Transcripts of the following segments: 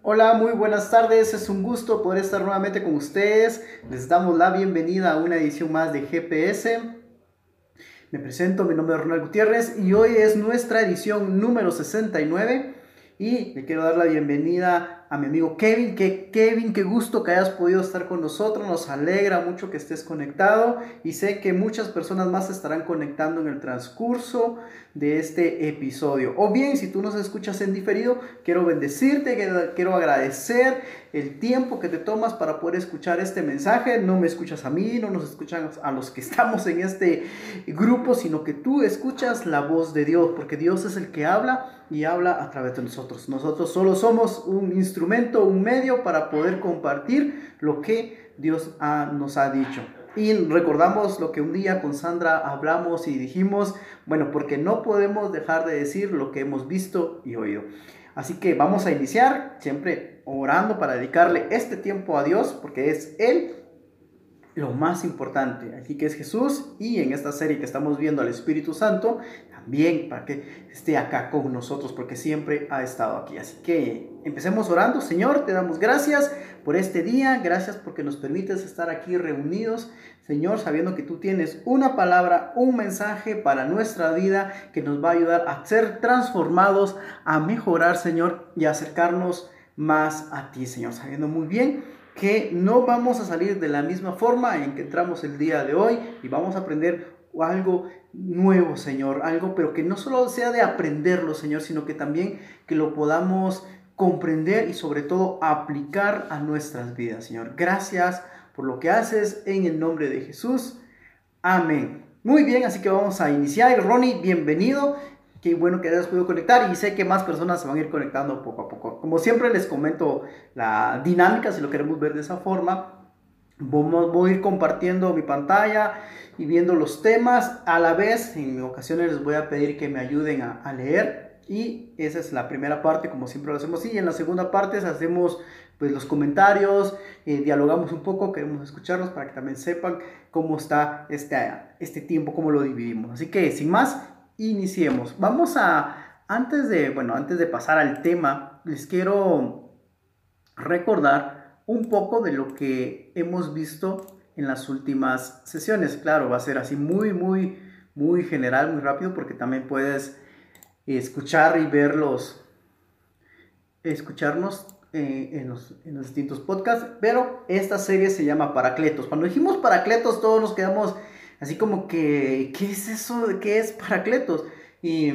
Hola, muy buenas tardes. Es un gusto poder estar nuevamente con ustedes. Les damos la bienvenida a una edición más de GPS. Me presento, mi nombre es Ronald Gutiérrez y hoy es nuestra edición número 69 y le quiero dar la bienvenida a mi amigo Kevin, que Kevin, qué gusto que hayas podido estar con nosotros, nos alegra mucho que estés conectado y sé que muchas personas más estarán conectando en el transcurso de este episodio. O bien, si tú nos escuchas en diferido, quiero bendecirte, quiero agradecer el tiempo que te tomas para poder escuchar este mensaje. No me escuchas a mí, no nos escuchan a los que estamos en este grupo, sino que tú escuchas la voz de Dios, porque Dios es el que habla y habla a través de nosotros. Nosotros solo somos un instrumento un medio para poder compartir lo que Dios nos ha dicho. Y recordamos lo que un día con Sandra hablamos y dijimos, bueno, porque no podemos dejar de decir lo que hemos visto y oído. Así que vamos a iniciar siempre orando para dedicarle este tiempo a Dios, porque es Él lo más importante. Aquí que es Jesús y en esta serie que estamos viendo al Espíritu Santo, también para que esté acá con nosotros, porque siempre ha estado aquí. Así que empecemos orando. Señor, te damos gracias por este día, gracias porque nos permites estar aquí reunidos. Señor, sabiendo que tú tienes una palabra, un mensaje para nuestra vida que nos va a ayudar a ser transformados, a mejorar, Señor, y acercarnos más a ti, Señor, sabiendo muy bien que no vamos a salir de la misma forma en que entramos el día de hoy y vamos a aprender algo nuevo, Señor, algo, pero que no solo sea de aprenderlo, Señor, sino que también que lo podamos comprender y sobre todo aplicar a nuestras vidas, Señor. Gracias por lo que haces en el nombre de Jesús. Amén. Muy bien, así que vamos a iniciar. Ronnie, bienvenido. Qué bueno que hayas podido conectar y sé que más personas se van a ir conectando poco a poco. Como siempre les comento la dinámica, si lo queremos ver de esa forma. Voy a ir compartiendo mi pantalla y viendo los temas. A la vez, en ocasiones les voy a pedir que me ayuden a, leer. Y esa es la primera parte, como siempre lo hacemos. Y en la segunda parte hacemos pues, los comentarios, eh, dialogamos un poco, queremos escucharlos para que también sepan cómo está este, este tiempo, cómo lo dividimos. Así que sin más, iniciemos. Vamos a, antes de, bueno, antes de pasar al tema, les quiero recordar un poco de lo que hemos visto en las últimas sesiones. Claro, va a ser así muy, muy, muy general, muy rápido, porque también puedes escuchar y verlos, escucharnos eh, en, los, en, los, distintos podcasts, pero esta serie se llama Paracletos. Cuando dijimos Paracletos, todos nos quedamos así como que, ¿qué es eso? ¿Qué es Paracletos? Y,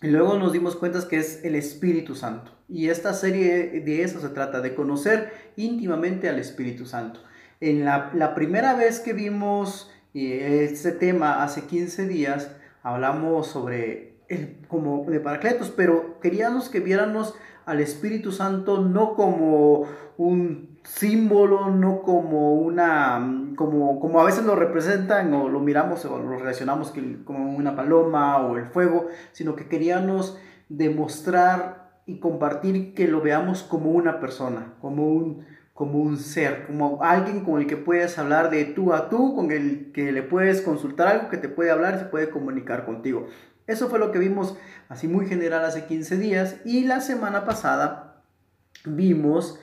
luego nos dimos cuenta que es el Espíritu Santo. Y esta serie de eso se trata, de conocer íntimamente al Espíritu Santo. En la, primera vez que vimos eh, este tema hace 15 días, hablamos sobre el, como de Paracletos, pero queríamos que viéramos al Espíritu Santo no como un símbolo, no como una, como, como a veces lo representan o lo miramos o lo relacionamos como una paloma o el fuego, sino que queríamos demostrar y compartir que lo veamos como una persona, como un, como un ser, como alguien con el que puedes hablar de tú a tú, con el que le puedes consultar algo, que te puede hablar se puede comunicar contigo. Eso fue lo que vimos así muy general hace 15 días y la semana pasada vimos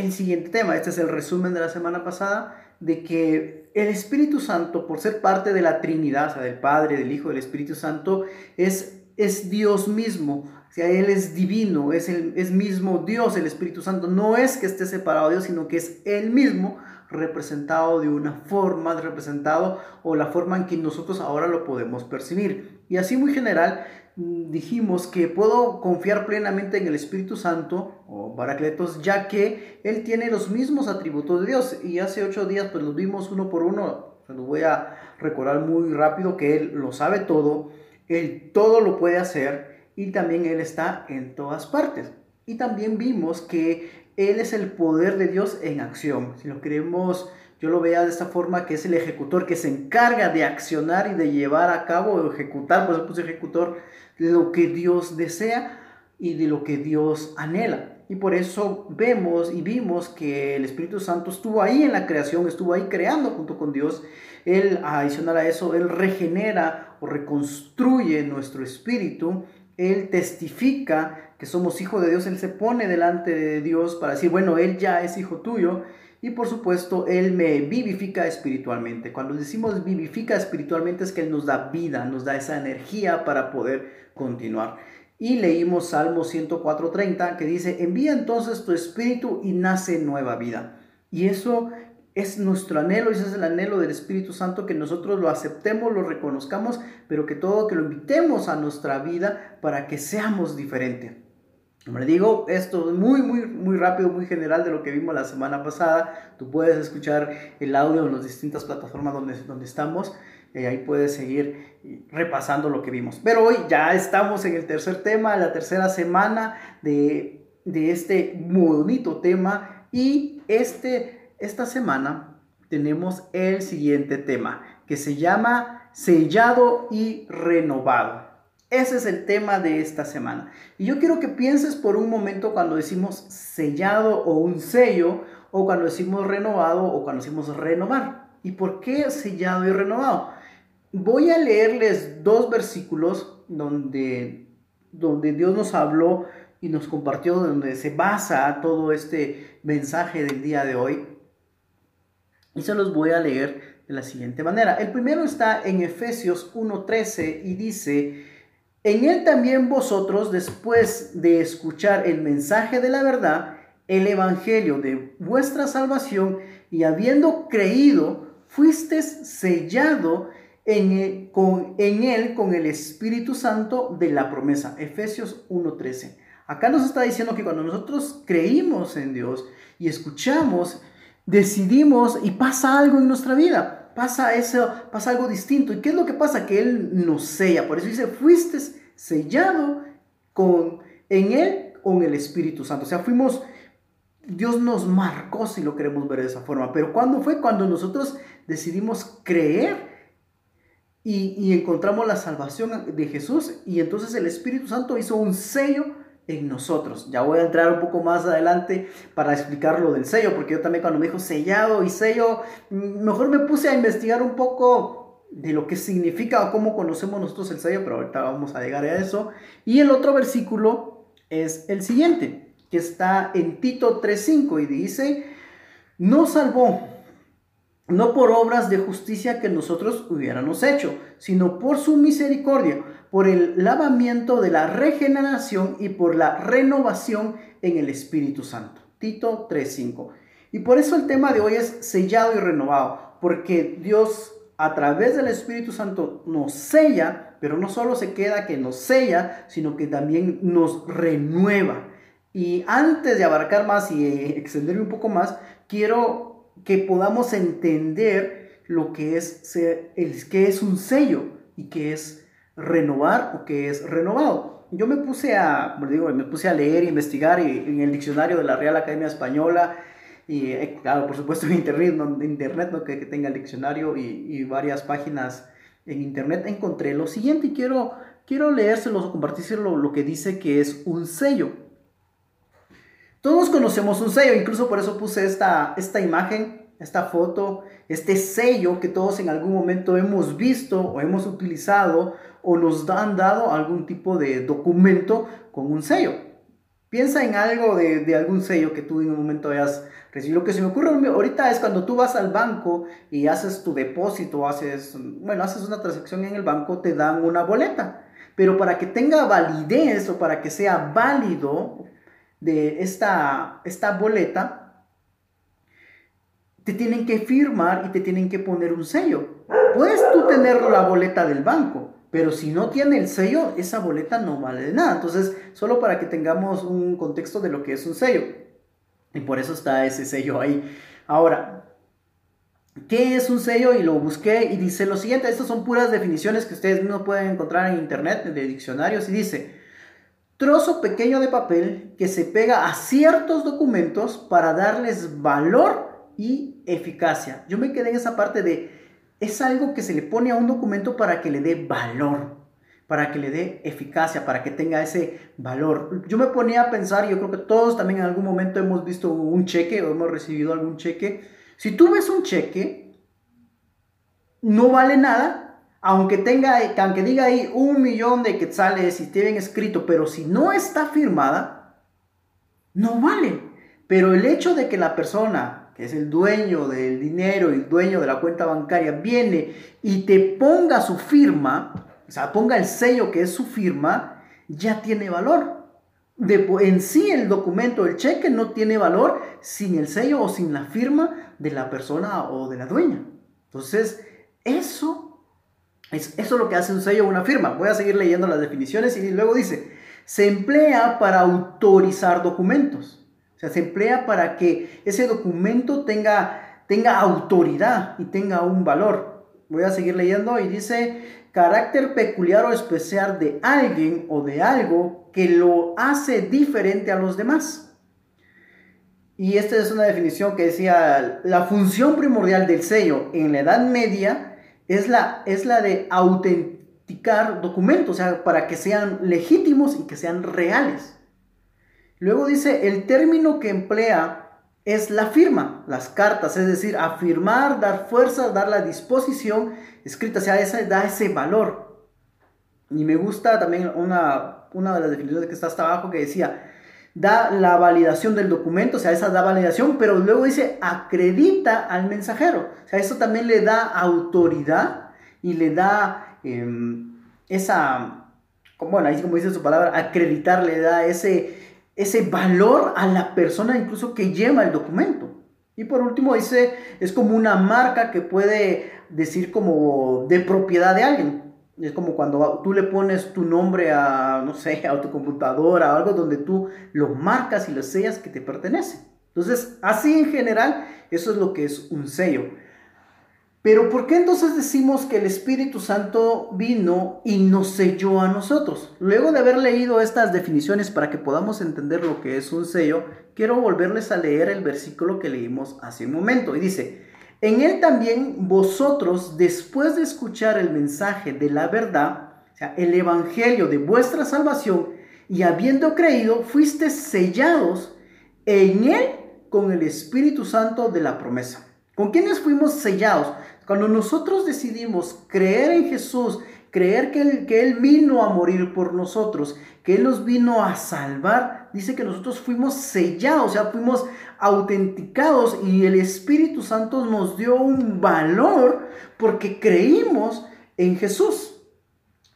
el siguiente tema. Este es el resumen de la semana pasada de que el Espíritu Santo, por ser parte de la Trinidad, o sea, del Padre, del Hijo, del Espíritu Santo, es, es Dios mismo. O sea, Él es divino, es, el, es mismo Dios, el Espíritu Santo. No es que esté separado de Dios, sino que es Él mismo representado de una forma, representado o la forma en que nosotros ahora lo podemos percibir. Y así muy general dijimos que puedo confiar plenamente en el Espíritu Santo o Baracletos, ya que Él tiene los mismos atributos de Dios. Y hace ocho días pues los vimos uno por uno. Se los voy a recordar muy rápido que Él lo sabe todo, Él todo lo puede hacer y también Él está en todas partes. Y también vimos que él es el poder de Dios en acción. Si lo queremos, yo lo vea de esta forma, que es el ejecutor que se encarga de accionar y de llevar a cabo ejecutar, por eso ejecutor, lo que Dios desea y de lo que Dios anhela. Y por eso vemos y vimos que el Espíritu Santo estuvo ahí en la creación, estuvo ahí creando junto con Dios. Él, adicional a eso, Él regenera o reconstruye nuestro espíritu Él testifica que somos hijos de Dios, Él se pone delante de Dios para decir, bueno, Él ya es hijo tuyo. Y por supuesto, Él me vivifica espiritualmente. Cuando decimos vivifica espiritualmente es que Él nos da vida, nos da esa energía para poder continuar. Y leímos Salmo 104.30 que dice, envía entonces tu espíritu y nace nueva vida. Y eso es nuestro anhelo, ese es el anhelo del Espíritu Santo, que nosotros lo aceptemos, lo reconozcamos, pero que todo, que lo invitemos a nuestra vida para que seamos diferentes. Como le digo, esto es muy, muy, muy rápido, muy general de lo que vimos la semana pasada. Tú puedes escuchar el audio en las distintas plataformas donde, donde estamos. Eh, ahí puedes seguir repasando lo que vimos. Pero hoy ya estamos en el tercer tema, la tercera semana de, de este bonito tema. Y este esta semana tenemos el siguiente tema que se llama sellado y renovado. Ese es el tema de esta semana. Y yo quiero que pienses por un momento cuando decimos sellado o un sello, o cuando decimos renovado o cuando decimos renovar. ¿Y por qué sellado y renovado? Voy a leerles dos versículos donde, donde Dios nos habló y nos compartió, donde se basa todo este mensaje del día de hoy. Y se los voy a leer de la siguiente manera. El primero está en Efesios 1.13 y dice, en él también vosotros, después de escuchar el mensaje de la verdad, el evangelio de vuestra salvación, y habiendo creído, fuisteis sellado en él, con, en él con el Espíritu Santo de la promesa. Efesios 1.13. Acá nos está diciendo que cuando nosotros creímos en Dios y escuchamos decidimos y pasa algo en nuestra vida, pasa eso, pasa algo distinto. ¿Y qué es lo que pasa? Que Él nos sella. Por eso dice, fuiste sellado con, en Él con el Espíritu Santo. O sea, fuimos, Dios nos marcó si lo queremos ver de esa forma. Pero ¿cuándo fue? Cuando nosotros decidimos creer y, encontramos la salvación de Jesús y entonces el Espíritu Santo hizo un sello en nosotros. Ya voy a entrar un poco más adelante para explicar lo del sello, porque yo también cuando me dijo sellado y sello, mm, mejor me puse a investigar un poco de lo que significa o cómo conocemos nosotros el sello, pero ahorita vamos a llegar a eso. Y el otro versículo es el siguiente, que está en Tito 3.5 y dice, no salvó no por obras de justicia que nosotros hubiéramos hecho, sino por su misericordia, por el lavamiento de la regeneración y por la renovación en el Espíritu Santo. Tito 3:5. Y por eso el tema de hoy es sellado y renovado, porque Dios a través del Espíritu Santo nos sella, pero no solo se queda que nos sella, sino que también nos renueva. Y antes de abarcar más y extenderme un poco más, quiero que podamos entender lo que es, el, que es un sello y que es renovar o que es renovado. Yo me puse a, digo, me puse a leer e investigar en el diccionario de la Real Academia Española y eh, claro, por supuesto en internet, no, internet ¿no? que, tenga el diccionario y, varias páginas en internet, encontré lo siguiente y quiero, quiero leérselos o compartírselo lo que dice que es un sello. Todos conocemos un sello, incluso por eso puse esta, esta imagen, esta foto, este sello que todos en algún momento hemos visto o hemos utilizado o nos han dado algún tipo de documento con un sello. Piensa en algo de, de, algún sello que tú en un momento hayas recibido. Lo que se me ocurre ahorita es cuando tú vas al banco y haces tu depósito, haces, bueno, haces una transacción en el banco, te dan una boleta. Pero para que tenga validez o para que sea válido, de esta, esta boleta, te tienen que firmar y te tienen que poner un sello. Puedes tú tener la boleta del banco, pero si no tiene el sello, esa boleta no vale nada. Entonces, solo para que tengamos un contexto de lo que es un sello. Y por eso está ese sello ahí. Ahora, ¿qué es un sello? Y lo busqué y dice lo siguiente. Estas son puras definiciones que ustedes no pueden encontrar en internet, de diccionarios. Y dice, trozo pequeño de papel que se pega a ciertos documentos para darles valor y eficacia. Yo me quedé en esa parte de, es algo que se le pone a un documento para que le dé valor, para que le dé eficacia, para que tenga ese valor. Yo me ponía a pensar, yo creo que todos también en algún momento hemos visto un cheque o hemos recibido algún cheque. Si tú ves un cheque, no vale nada aunque, tenga, aunque diga ahí un millón de quetzales y esté bien escrito, pero si no está firmada, no vale. Pero el hecho de que la persona, que es el dueño del dinero y el dueño de la cuenta bancaria, viene y te ponga su firma, o sea, ponga el sello que es su firma, ya tiene valor. De, en sí el documento, el cheque no tiene valor sin el sello o sin la firma de la persona o de la dueña. Entonces, eso es, eso lo que hace un sello o una firma. Voy a seguir leyendo las definiciones y luego dice, se emplea para autorizar documentos. O sea, se emplea para que ese documento tenga, tenga autoridad y tenga un valor. Voy a seguir leyendo y dice, carácter peculiar o especial de alguien o de algo que lo hace diferente a los demás. Y esta es una definición que decía, la función primordial del sello en la Edad Media es la, es la de autenticar documentos, o sea, para que sean legítimos y que sean reales. Luego dice, el término que emplea es la firma, las cartas, es decir, afirmar, dar fuerza, dar la disposición escrita, o sea, esa da ese valor. Y me gusta también una, una de las definiciones que está hasta abajo que decía, da la validación del documento, o sea, esa da validación, pero luego dice, acredita al mensajero. O sea, eso también le da autoridad y le da em, esa, bueno, ahí como dice su palabra, acreditar, le da ese, ese valor a la persona incluso que lleva el documento. Y por último dice, es como una marca que puede decir como de propiedad de alguien. Es como cuando tú le pones tu nombre a, no sé, a tu computadora o algo donde tú lo marcas y lo sellas que te pertenece. Entonces, así en general, eso es lo que es un sello. Pero ¿por qué entonces decimos que el Espíritu Santo vino y nos selló a nosotros? Luego de haber leído estas definiciones para que podamos entender lo que es un sello, quiero volverles a leer el versículo que leímos hace un momento. Y dice, en él también vosotros, después de escuchar el mensaje de la verdad, el evangelio de vuestra salvación, y habiendo creído, fuiste sellados en él con el Espíritu Santo de la promesa. ¿Con quiénes fuimos sellados? Cuando nosotros decidimos creer en Jesús, creer que él, que él vino a morir por nosotros, que Él nos vino a salvar, dice que nosotros fuimos sellados, o sea, fuimos autenticados y el Espíritu Santo nos dio un valor porque creímos en Jesús.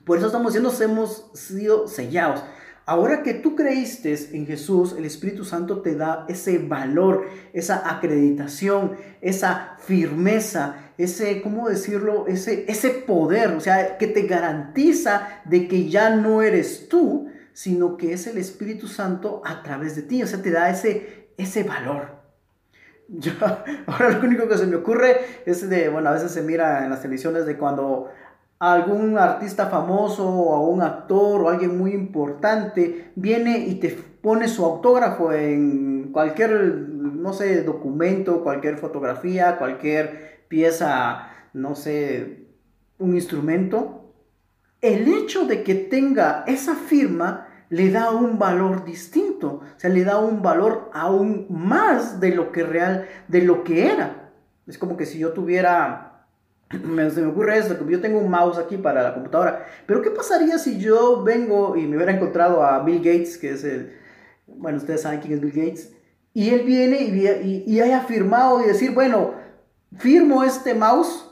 Por eso estamos diciendo, hemos sido sellados. Ahora que tú creíste en Jesús, el Espíritu Santo te da ese valor, esa acreditación, esa firmeza, ese, ¿cómo decirlo? Ese, ese poder, o sea, que te garantiza de que ya no eres tú, sino que es el Espíritu Santo a través de ti, o sea, te da ese, ese valor. ahora lo único que se me ocurre es de, bueno, a veces se mira en las televisiones de cuando algún artista famoso o un actor o alguien muy importante viene y te pone su autógrafo en cualquier, no sé, documento, cualquier fotografía, cualquier pieza, no sé, un instrumento. El hecho de que tenga esa firma le da un valor distinto, o sea, le da un valor aún más de lo que real, de lo que era. Es como que si yo tuviera se me ocurre esto, yo tengo un mouse aquí para la computadora, pero ¿qué pasaría si yo vengo y me hubiera encontrado a Bill Gates, que es el, bueno, ustedes saben quién es Bill Gates, y él viene y, y, haya firmado y decir, bueno, firmo este mouse,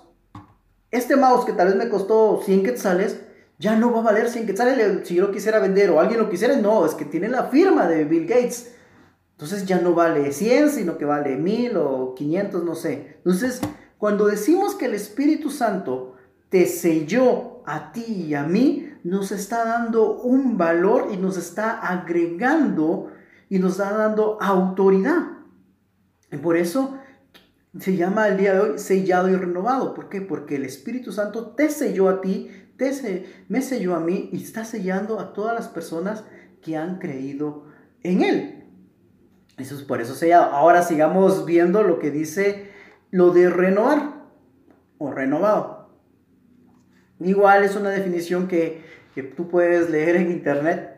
este mouse que tal vez me costó 100 quetzales, ya no va a valer 100 quetzales si yo lo quisiera vender o alguien lo quisiera, no, es que tiene la firma de Bill Gates. Entonces ya no vale 100, sino que vale 1000 o 500, no sé. Entonces, cuando decimos que el Espíritu Santo te selló a ti y a mí, nos está dando un valor y nos está agregando y nos está dando autoridad. Y por eso se llama el día de hoy sellado y renovado. ¿Por qué? Porque el Espíritu Santo te selló a ti, te me selló a mí y está sellando a todas las personas que han creído en Él. Eso es por eso sellado. Ahora sigamos viendo lo que dice lo de renovar o renovado. Igual es una definición que, tú puedes leer en internet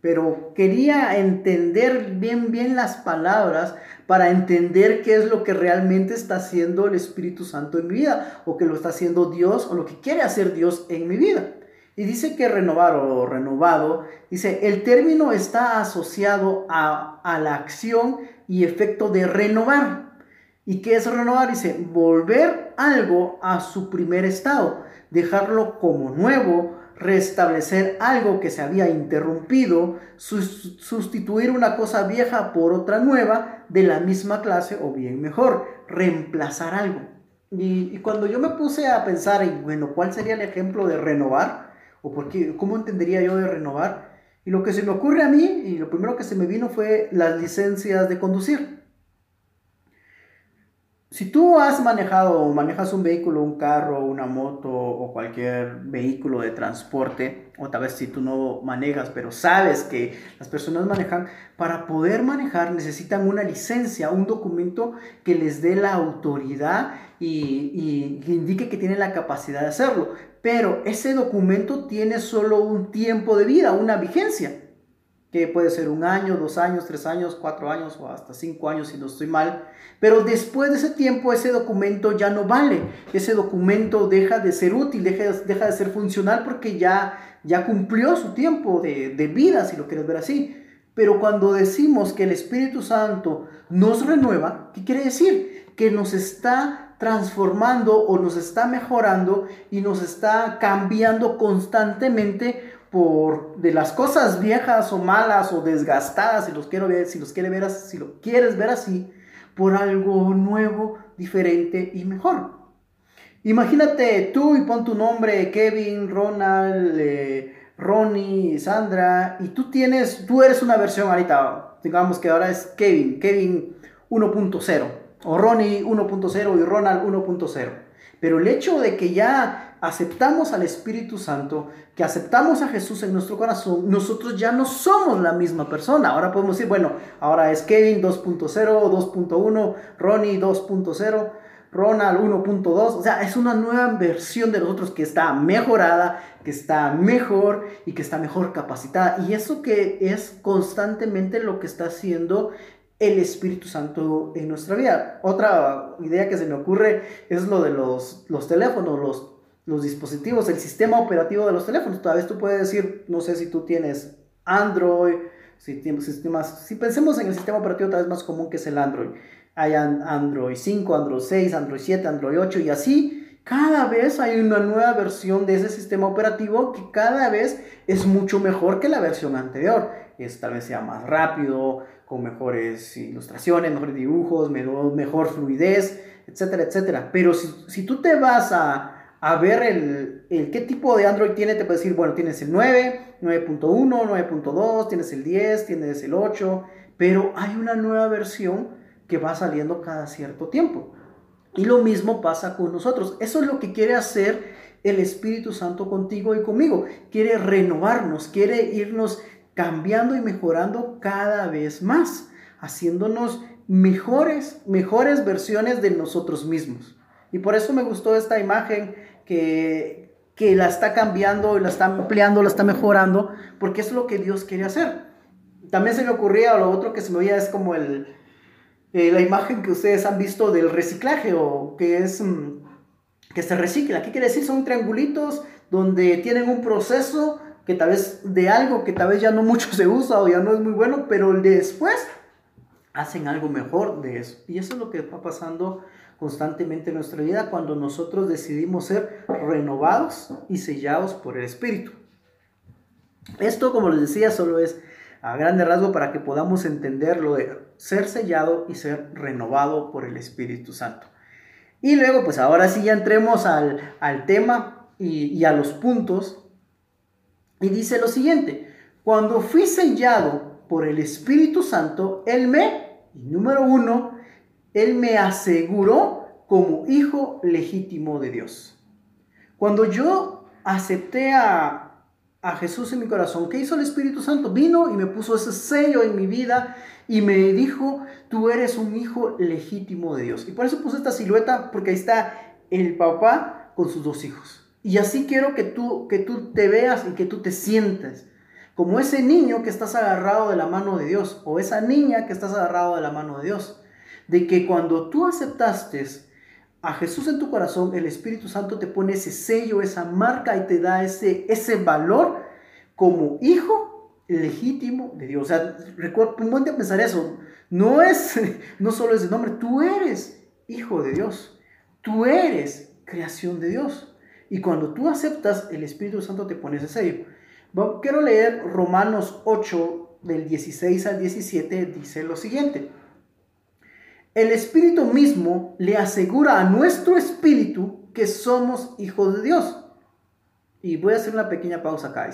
pero quería entender bien, bien las palabras para entender qué es lo que realmente está haciendo el Espíritu Santo en mi vida, o que lo está haciendo Dios, o lo que quiere hacer Dios en mi vida. Y dice que renovar o renovado, dice, el término está asociado a, a la acción y efecto de renovar. ¿Y qué es renovar? Dice, volver algo a su primer estado, dejarlo como nuevo, restablecer algo que se había interrumpido, sustituir una cosa vieja por otra nueva de la misma clase o bien mejor, reemplazar algo. Y, cuando yo me puse a pensar en, bueno, ¿cuál sería el ejemplo de renovar? ¿O por cómo entendería yo de renovar? Y lo que se me ocurre a mí, y lo primero que se me vino fue las licencias de conducir. Si tú has manejado o manejas un vehículo, un carro, una moto o cualquier vehículo de transporte, o tal vez si tú no manejas, pero sabes que las personas manejan, para poder manejar necesitan una licencia, un documento que les dé la autoridad y, y indique que tienen la capacidad de hacerlo. Pero ese documento tiene solo un tiempo de vida, una vigencia que puede ser un año, dos años, tres años, cuatro años o hasta cinco años si no estoy mal. Pero después de ese tiempo ese documento ya no vale, ese documento deja de ser útil, deja, deja de ser funcional porque ya, ya cumplió su tiempo de, de vida, si lo quieres ver así. Pero cuando decimos que el Espíritu Santo nos renueva, ¿qué quiere decir? Que nos está transformando o nos está mejorando y nos está cambiando constantemente por de las cosas viejas o malas o desgastadas, si los quiero ver, si los quiere ver, si lo quieres ver así, por algo nuevo, diferente y mejor. Imagínate tú y pon tu nombre Kevin, Ronald, eh, Ronnie, Sandra y tú tienes, tú eres una versión ahorita, digamos que ahora es Kevin, Kevin 1.0 o Ronnie 1.0 y Ronald 1.0. Pero el hecho de que ya aceptamos al Espíritu Santo, que aceptamos a Jesús en nuestro corazón, nosotros ya no somos la misma persona. Ahora podemos decir, bueno, ahora es Kevin 2.0, 2.1, Ronnie 2.0. Ronald 1.2, o sea, es una nueva versión de nosotros que está mejorada, que está mejor y que está mejor capacitada. Y eso que es constantemente lo que está haciendo el Espíritu Santo en nuestra vida. Otra idea que se me ocurre es lo de los, los teléfonos, los los dispositivos, el sistema operativo de los teléfonos. Tal vez tú puedes decir, no sé si tú tienes Android, si tienes sistemas, si pensemos en el sistema operativo tal vez más común que es el Android. Hay Android 5, Android 6, Android 7, Android 8 y así. Cada vez hay una nueva versión de ese sistema operativo que cada vez es mucho mejor que la versión anterior. Es, tal vez sea más rápido, con mejores ilustraciones, mejores dibujos, mejor, mejor fluidez, etcétera, etcétera. Pero si, si tú te vas a, a ver el, el, qué tipo de Android tiene, te puede decir, bueno, tienes el 9, 9.1, 9.2, tienes el 10, tienes el 8, pero hay una nueva versión que va saliendo cada cierto tiempo. Y lo mismo pasa con nosotros. Eso es lo que quiere hacer el Espíritu Santo contigo y conmigo. Quiere renovarnos, quiere irnos cambiando y mejorando cada vez más, haciéndonos mejores, mejores versiones de nosotros mismos. Y por eso me gustó esta imagen que, que la está cambiando, la está ampliando, la está mejorando, porque es lo que Dios quiere hacer. También se me ocurría, lo otro que se me veía es como el, eh, la imagen que ustedes han visto del reciclaje, o que es mm, que se recicla. ¿Qué quiere decir? Son triangulitos donde tienen un proceso que tal vez de algo que tal vez ya no mucho se usa o ya no es muy bueno, pero después hacen algo mejor de eso. Y eso es lo que está pasando constantemente en nuestra vida cuando nosotros decidimos ser renovados y sellados por el Espíritu. Esto, como les decía, solo es a grande rasgo para que podamos entender lo de ser sellado y ser renovado por el Espíritu Santo. Y luego, pues ahora sí ya entremos al, tema y, y a los puntos. Y dice lo siguiente, cuando fui sellado por el Espíritu Santo, Él me, número uno, él me aseguró como hijo legítimo de Dios. Cuando yo acepté a, Jesús en mi corazón, ¿qué hizo el Espíritu Santo? Vino y me puso ese sello en mi vida y me dijo, tú eres un hijo legítimo de Dios. Y por eso puse esta silueta, porque ahí está el papá con sus dos hijos. Y así quiero que tú, que tú te veas y que tú te sientas como ese niño que estás agarrado de la mano de Dios o esa niña que estás agarrado de la mano de Dios. De que cuando tú aceptaste a Jesús en tu corazón, el Espíritu Santo te pone ese sello, esa marca y te da ese, ese valor como hijo legítimo de Dios. O sea, recuerda, ponte a pensar eso. No es, no solo ese nombre, tú eres hijo de Dios. Tú eres creación de Dios. Y cuando tú aceptas, el Espíritu Santo te pone ese sello. quiero leer Romanos 8, del 16 al 17, dice lo siguiente. El Espíritu mismo le asegura a nuestro espíritu que somos hijos de Dios. Y voy a hacer una pequeña pausa acá.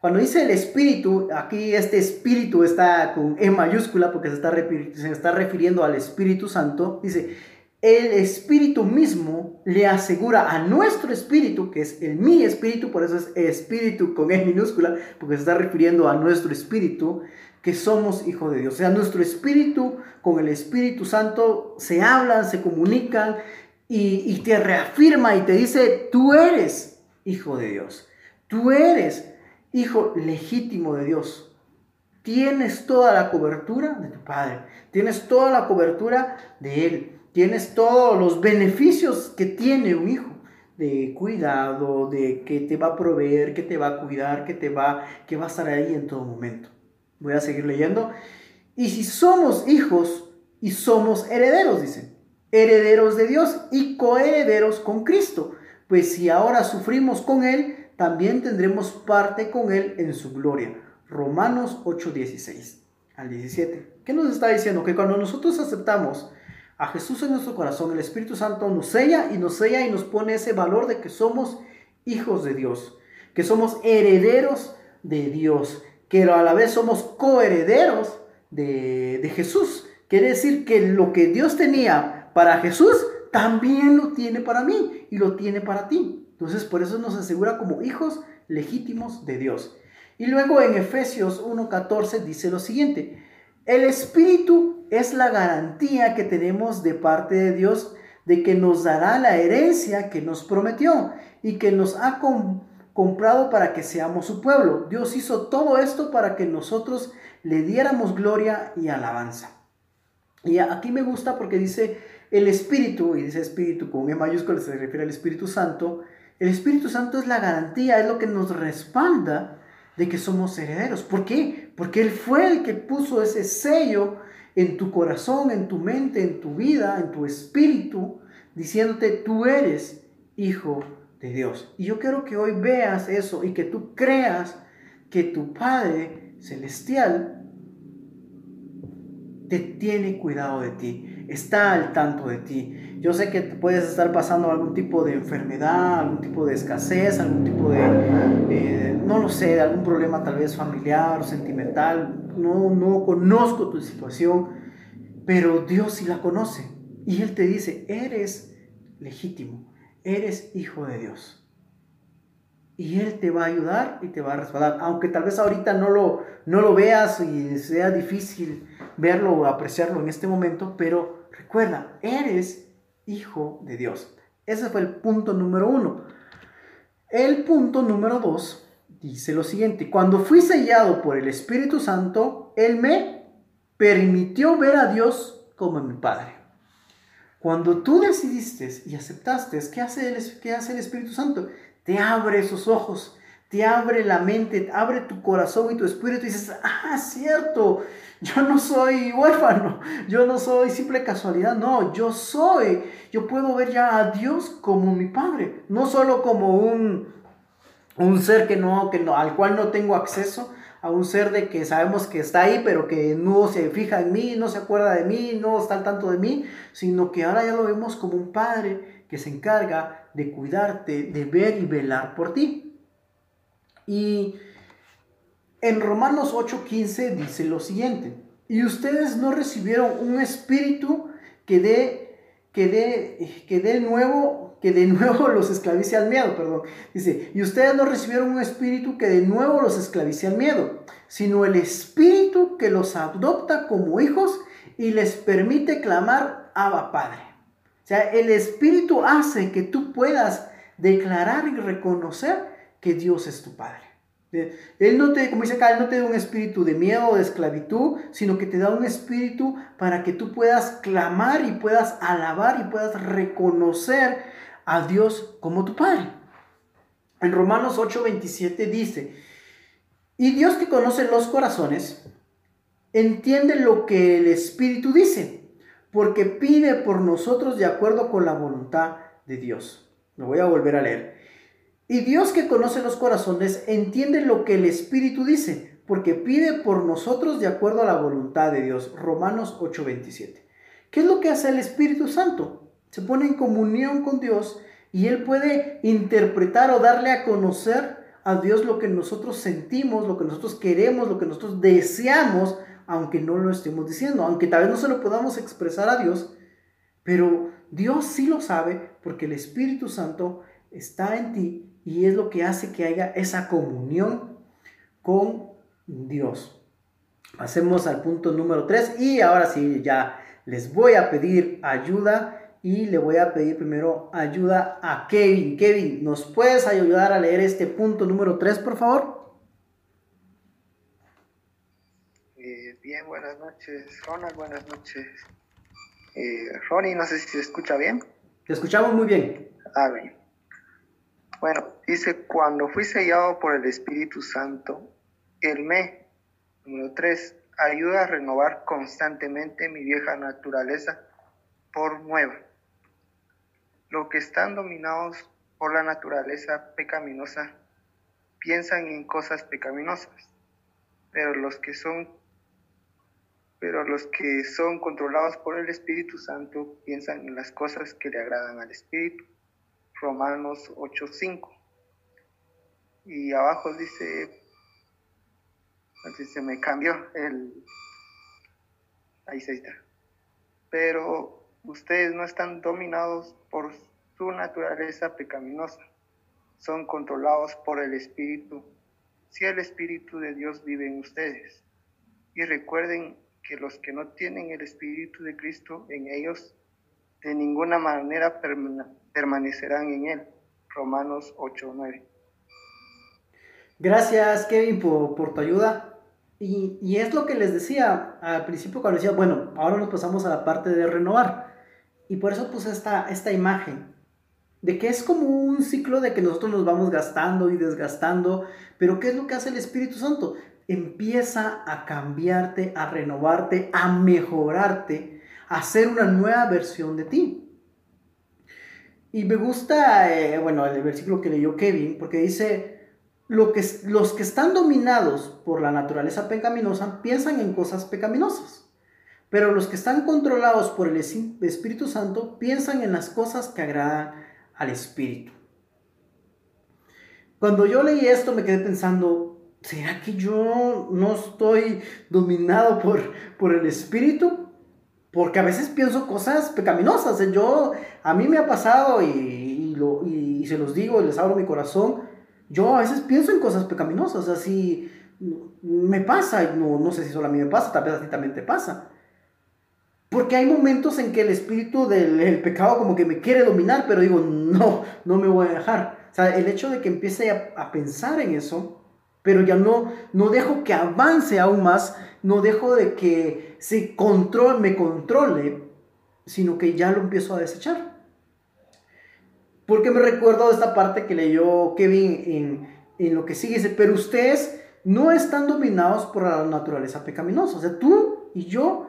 Cuando dice el espíritu, aquí este espíritu está con E mayúscula porque se está, se está refiriendo al Espíritu Santo. Dice, el espíritu mismo le asegura a nuestro espíritu, que es el mi espíritu, por eso es espíritu con E minúscula, porque se está refiriendo a nuestro espíritu, que somos hijos de Dios. O sea, nuestro espíritu con el Espíritu Santo se hablan, se comunican y, y te reafirma y te dice, tú eres hijo de Dios. Tú eres hijo legítimo de Dios. Tienes toda la cobertura de tu Padre. Tienes toda la cobertura de Él. Tienes todos los beneficios que tiene un hijo de cuidado, de que te va a proveer, que te va a cuidar, que te va, que va a estar ahí en todo momento. Voy a seguir leyendo. Y si somos hijos y somos herederos, dice, herederos de Dios y coherederos con Cristo, pues si ahora sufrimos con Él, también tendremos parte con Él en su gloria. Romanos 8, 16 al 17. ¿Qué nos está diciendo? Que cuando nosotros aceptamos a Jesús en nuestro corazón, el Espíritu Santo nos sella y nos sella y nos pone ese valor de que somos hijos de Dios, que somos herederos de Dios, que a la vez somos coherederos de, de Jesús. Quiere decir que lo que Dios tenía para Jesús, también lo tiene para mí y lo tiene para ti. Entonces, por eso nos asegura como hijos legítimos de Dios. Y luego en Efesios 1.14 dice lo siguiente, el Espíritu es la garantía que tenemos de parte de Dios de que nos dará la herencia que nos prometió y que nos ha comprado para que seamos su pueblo. Dios hizo todo esto para que nosotros le diéramos gloria y alabanza. Y aquí me gusta porque dice el Espíritu, y dice Espíritu con E mayúscula, se refiere al Espíritu Santo. El Espíritu Santo es la garantía, es lo que nos respalda de que somos herederos. ¿Por qué? Porque Él fue el que puso ese sello en tu corazón, en tu mente, en tu vida, en tu espíritu, diciéndote, tú eres hijo de Dios. Y yo quiero que hoy veas eso y que tú creas que tu Padre Celestial te tiene cuidado de ti, está al tanto de ti. Yo sé que puedes estar pasando algún tipo de enfermedad, algún tipo de escasez, algún tipo de, no lo sé, algún problema tal vez familiar o sentimental. No, no conozco tu situación, pero Dios sí la conoce. Y Él te dice, eres legítimo, eres hijo de Dios. Y Él te va a ayudar y te va a respaldar. Aunque tal vez ahorita no lo, no lo veas y sea difícil verlo o apreciarlo en este momento, pero recuerda, eres hijo de Dios. Ese fue el punto número uno. El punto número dos dice lo siguiente, cuando fui sellado por el Espíritu Santo, Él me permitió ver a Dios como mi Padre. Cuando tú decidiste y aceptaste, ¿qué hace el, qué hace el Espíritu Santo? Te abre esos ojos, te abre la mente, abre tu corazón y tu espíritu y dices, ah, cierto, yo no soy huérfano, yo no soy simple casualidad, no, yo soy, yo puedo ver ya a Dios como mi Padre, no solo como un, un ser que no, que no, al cual no tengo acceso, a un ser de que sabemos que está ahí, pero que no se fija en mí, no se acuerda de mí, no está al tanto de mí, sino que ahora ya lo vemos como un padre que se encarga de cuidarte, de ver y velar por ti. Y en Romanos 8:15 dice lo siguiente, y ustedes no recibieron un espíritu que dé, que dé, que nuevo que de nuevo los esclavice al miedo, perdón. Dice, y ustedes no recibieron un espíritu que de nuevo los esclavice al miedo, sino el espíritu que los adopta como hijos y les permite clamar Abba Padre. O sea, el espíritu hace que tú puedas declarar y reconocer que Dios es tu Padre. Él no te, como dice acá, Él no te da un espíritu de miedo o de esclavitud, sino que te da un espíritu para que tú puedas clamar y puedas alabar y puedas reconocer a Dios como tu Padre. En Romanos 8:27 dice, y Dios que conoce los corazones, entiende lo que el Espíritu dice, porque pide por nosotros de acuerdo con la voluntad de Dios. Lo voy a volver a leer. Y Dios que conoce los corazones entiende lo que el Espíritu dice, porque pide por nosotros de acuerdo a la voluntad de Dios. Romanos 8:27. ¿Qué es lo que hace el Espíritu Santo? Se pone en comunión con Dios y Él puede interpretar o darle a conocer a Dios lo que nosotros sentimos, lo que nosotros queremos, lo que nosotros deseamos, aunque no lo estemos diciendo, aunque tal vez no se lo podamos expresar a Dios, pero Dios sí lo sabe porque el Espíritu Santo está en ti y es lo que hace que haya esa comunión con Dios. Pasemos al punto número 3 y ahora sí, ya les voy a pedir ayuda y le voy a pedir primero ayuda a Kevin. Kevin, ¿nos puedes ayudar a leer este punto número 3, por favor? Eh, bien, buenas noches. Ronald, buenas noches. Eh, Ronnie, no sé si se escucha bien. Te escuchamos muy bien. Ah, bien. Bueno, dice, cuando fui sellado por el Espíritu Santo, el me, número 3, ayuda a renovar constantemente mi vieja naturaleza por nueva los que están dominados por la naturaleza pecaminosa piensan en cosas pecaminosas, pero los que son pero los que son controlados por el Espíritu Santo piensan en las cosas que le agradan al Espíritu. Romanos 8:5. Y abajo dice así se me cambió el ahí se está. Pero ustedes no están dominados por su naturaleza pecaminosa, son controlados por el Espíritu, si el Espíritu de Dios vive en ustedes. Y recuerden que los que no tienen el Espíritu de Cristo en ellos, de ninguna manera permanecerán en Él. Romanos 8:9. Gracias, Kevin, por, tu ayuda. Y, y, es lo que les decía al principio cuando decía, bueno, ahora nos pasamos a la parte de renovar. Y por eso puse esta, esta imagen, de que es como un ciclo de que nosotros nos vamos gastando y desgastando, pero ¿qué es lo que hace el Espíritu Santo? Empieza a cambiarte, a renovarte, a mejorarte, a hacer una nueva versión de ti. Y me gusta, eh, bueno, el versículo que leyó Kevin, porque dice, lo que, los que están dominados por la naturaleza pecaminosa piensan en cosas pecaminosas. Pero los que están controlados por el Espíritu Santo piensan en las cosas que agradan al Espíritu. Cuando yo leí esto me quedé pensando, ¿será que yo no estoy dominado por, por el Espíritu? Porque a veces pienso cosas pecaminosas. Yo, a mí me ha pasado y, y se los digo y les abro mi corazón. Yo a veces pienso en cosas pecaminosas. Así me pasa. No, no sé si solo a mí me pasa, tal vez a ti también te pasa. Porque hay momentos en que el espíritu del pecado como que me quiere dominar, pero digo, no, no me voy a dejar. O sea, el hecho de que empiece a, pensar en eso, pero ya no, no dejo que avance aún más, no dejo de que se control, me controle, sino que ya lo empiezo a desechar. Porque me recuerdo de esta parte que leyó Kevin en, en lo que sigue, dice, pero ustedes no están dominados por la naturaleza pecaminosa. O sea, tú y yo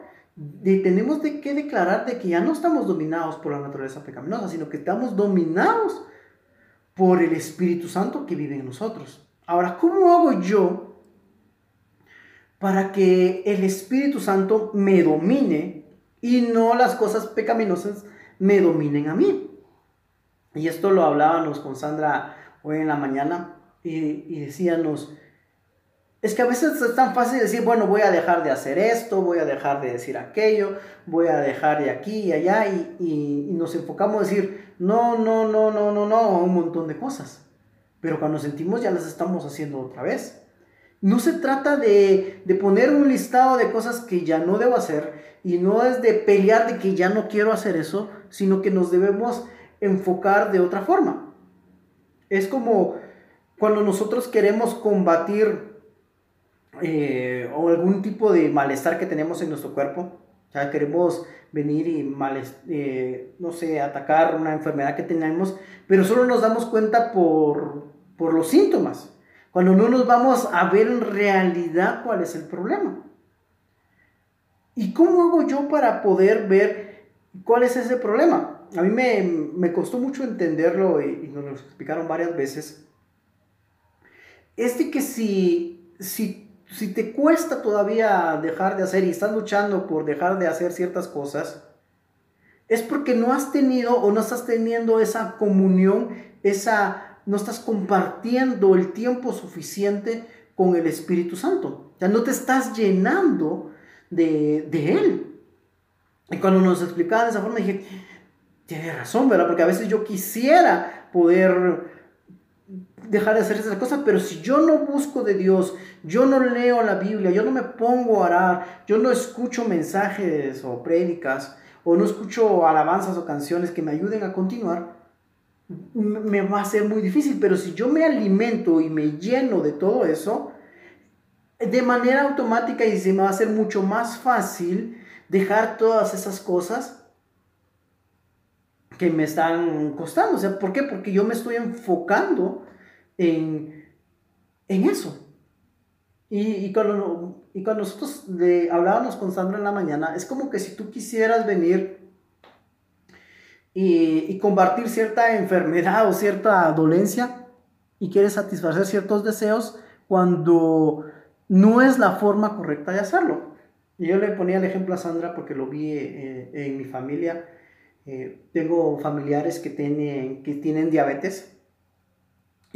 tenemos de que declarar de que ya no estamos dominados por la naturaleza pecaminosa, sino que estamos dominados por el Espíritu Santo que vive en nosotros. Ahora, ¿cómo hago yo para que el Espíritu Santo me domine y no las cosas pecaminosas me dominen a mí? Y esto lo hablábamos con Sandra hoy en la mañana y, y decíamos, es que a veces es tan fácil decir, bueno, voy a dejar de hacer esto, voy a dejar de decir aquello, voy a dejar de aquí y allá, y, nos enfocamos a decir, no, no, no, no, no, no, un montón de cosas. Pero cuando sentimos ya las estamos haciendo otra vez. No se trata de, de poner un listado de cosas que ya no debo hacer, y no es de pelear de que ya no quiero hacer eso, sino que nos debemos enfocar de otra forma. Es como cuando nosotros queremos combatir eh, o algún tipo de malestar que tenemos en nuestro cuerpo, o sea, queremos venir y eh, no sé, atacar una enfermedad que tenemos, pero solo nos damos cuenta por, por los síntomas, cuando no nos vamos a ver en realidad cuál es el problema. ¿Y cómo hago yo para poder ver cuál es ese problema? A mí me, me costó mucho entenderlo y, y, nos lo explicaron varias veces. Es de que si, si si te cuesta todavía dejar de hacer y estás luchando por dejar de hacer ciertas cosas, es porque no has tenido o no estás teniendo esa comunión, esa, no estás compartiendo el tiempo suficiente con el Espíritu Santo. Ya no te estás llenando de, de Él. Y cuando nos explicaban de esa forma dije, tiene razón, ¿verdad? Porque a veces yo quisiera poder dejar de hacer esas cosas, pero si yo no busco de Dios, yo no leo la Biblia, yo no me pongo a orar, yo no escucho mensajes o prédicas, o no escucho alabanzas o canciones que me ayuden a continuar, me va a ser muy difícil, pero si yo me alimento y me lleno de todo eso, de manera automática y se me va a ser mucho más fácil dejar todas esas cosas que me están costando. O sea, ¿por qué? Porque yo me estoy enfocando en, eso. Y, cuando, y cuando nosotros le hablábamos con Sandra en la mañana, es como que si tú quisieras venir y, y cierta enfermedad o cierta dolencia y quieres satisfacer ciertos deseos cuando no es la forma correcta de hacerlo. Y yo le ponía el ejemplo a Sandra porque lo vi eh, en mi familia eh, tengo familiares que tienen, que tienen diabetes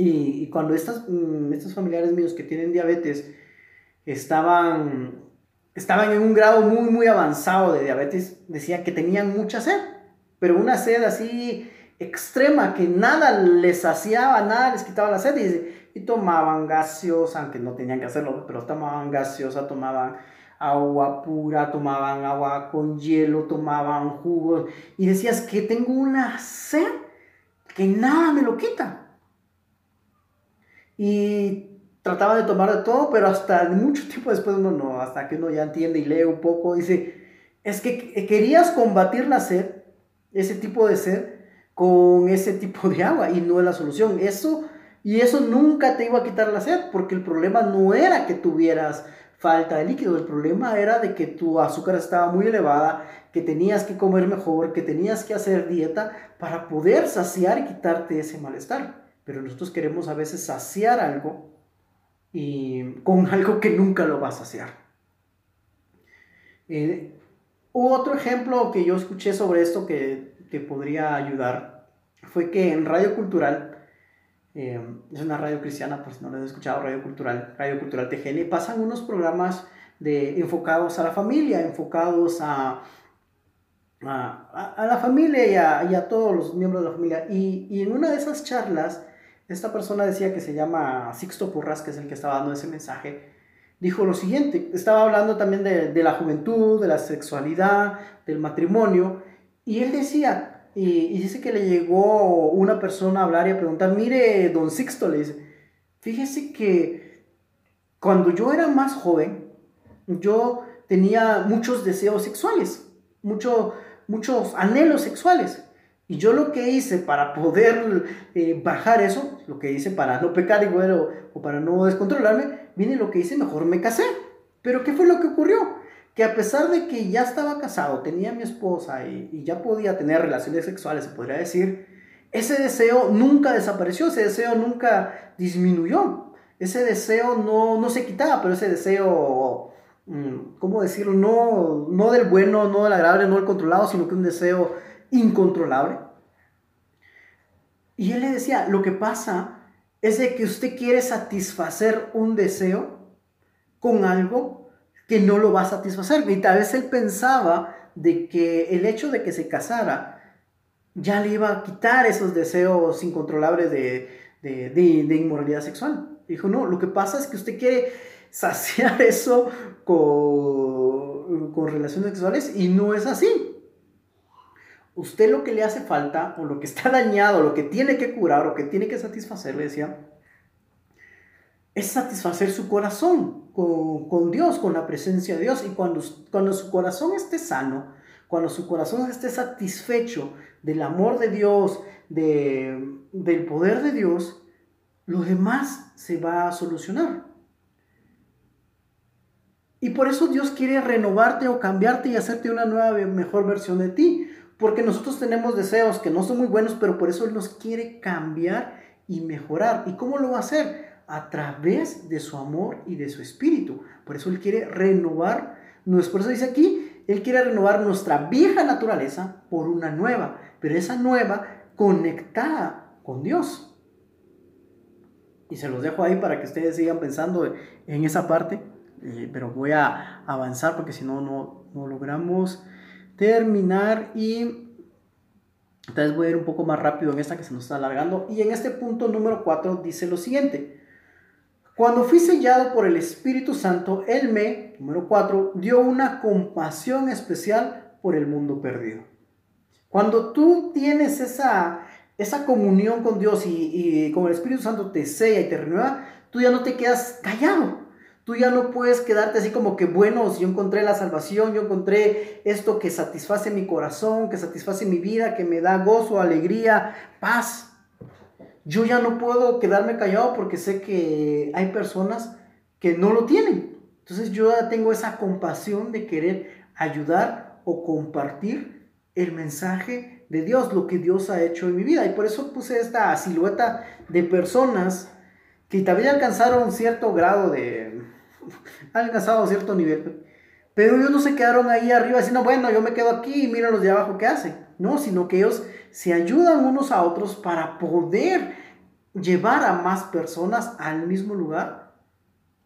y, cuando estas, mm, estos familiares míos que tienen diabetes estaban, estaban en un grado muy, muy avanzado de diabetes, decían que tenían mucha sed, pero una sed así extrema que nada les saciaba, nada les quitaba la sed y, y tomaban gaseosa, aunque no tenían que hacerlo, pero tomaban gaseosa, tomaban agua pura, tomaban agua con hielo, tomaban jugos y decías que tengo una sed que nada me lo quita. Y trataba de tomar de todo, pero hasta mucho tiempo después uno no, hasta que uno ya entiende y lee un poco, dice, es que querías combatir la sed, ese tipo de sed, con ese tipo de agua y no es la solución. Eso y eso nunca te iba a quitar la sed, porque el problema no era que tuvieras falta de líquido. El problema era de que tu azúcar estaba muy elevada, que tenías que comer mejor, que tenías que hacer dieta para poder saciar y quitarte ese malestar. Pero nosotros queremos a veces saciar algo y con algo que nunca lo va a saciar. Eh, otro ejemplo que yo escuché sobre esto que, podría ayudar fue que en Radio Cultural eh, es una radio cristiana, pues no lo he escuchado, Radio Cultural, Radio Cultural TGN, pasan unos programas de, enfocados a la familia, enfocados a, a, a la familia y a, y a, todos los miembros de la familia. Y, y, en una de esas charlas, esta persona decía que se llama Sixto Porras, que es el que estaba dando ese mensaje, dijo lo siguiente, estaba hablando también de, la juventud, de la sexualidad, del matrimonio, y él decía, y, dice que le llegó una persona a hablar y a preguntar, mire, don Sixto, le fíjese que cuando yo era más joven, yo tenía muchos deseos sexuales, mucho, muchos anhelos sexuales. Y yo lo que hice para poder eh, bajar eso, lo que hice para no pecar igual o, o para no descontrolarme, viene lo que hice, mejor me casé. Pero ¿qué fue lo que ocurrió? que a pesar de que ya estaba casado, tenía mi esposa y, ya podía tener relaciones sexuales, se podría decir, ese deseo nunca desapareció, ese deseo nunca disminuyó, ese deseo no, no se quitaba, pero ese deseo, mm, ¿cómo decirlo? No, no del bueno, no del agradable, no del controlado, sino que un deseo incontrolable. Y él le decía, lo que pasa es de que usted quiere satisfacer un deseo con algo que no lo va a satisfacer. Y tal vez él pensaba de que el hecho de que se casara ya le iba a quitar esos deseos incontrolables de, de, inmoralidad sexual. Dijo, no, lo que pasa es que usted quiere saciar eso con, con relaciones sexuales y no es así. Usted lo que le hace falta, o lo que está dañado, lo que tiene que curar, o que tiene que satisfacer, le decía, es satisfacer su corazón con, Dios, con la presencia de Dios. Y cuando, cuando su corazón esté sano, cuando su corazón esté satisfecho del amor de Dios, de, del poder de Dios, lo demás se va a solucionar. Y por eso Dios quiere renovarte o cambiarte y hacerte una nueva, mejor versión de ti. Porque nosotros tenemos deseos que no son muy buenos, pero por eso Él nos quiere cambiar y mejorar. ¿Y cómo lo va a hacer? A través de su amor y de su espíritu. Por eso Él quiere renovar, por eso dice aquí, Él quiere renovar nuestra vieja naturaleza por una nueva, pero esa nueva conectada con Dios. Y se los dejo ahí para que ustedes sigan pensando en esa parte, eh, pero voy a avanzar porque si no, no logramos terminar y entonces voy a ir un poco más rápido en esta que se nos está alargando. Y en este punto número 4 dice lo siguiente. Cuando fui sellado por el Espíritu Santo, Él me, número 4, dio una compasión especial por el mundo perdido. Cuando tú tienes esa, esa comunión con Dios y, y con el Espíritu Santo te sella y te renueva, tú ya no te quedas callado. Tú ya no puedes quedarte así como que, bueno, si yo encontré la salvación, yo encontré esto que satisface mi corazón, que satisface mi vida, que me da gozo, alegría, paz. Yo ya no puedo quedarme callado porque sé que hay personas que no lo tienen. Entonces yo ya tengo esa compasión de querer ayudar o compartir el mensaje de Dios, lo que Dios ha hecho en mi vida. Y por eso puse esta silueta de personas que también alcanzaron cierto grado de, han alcanzado cierto nivel, pero ellos no se quedaron ahí arriba diciendo, bueno, yo me quedo aquí y mira los de abajo qué hacen, no, sino que ellos se ayudan unos a otros para poder llevar a más personas al mismo lugar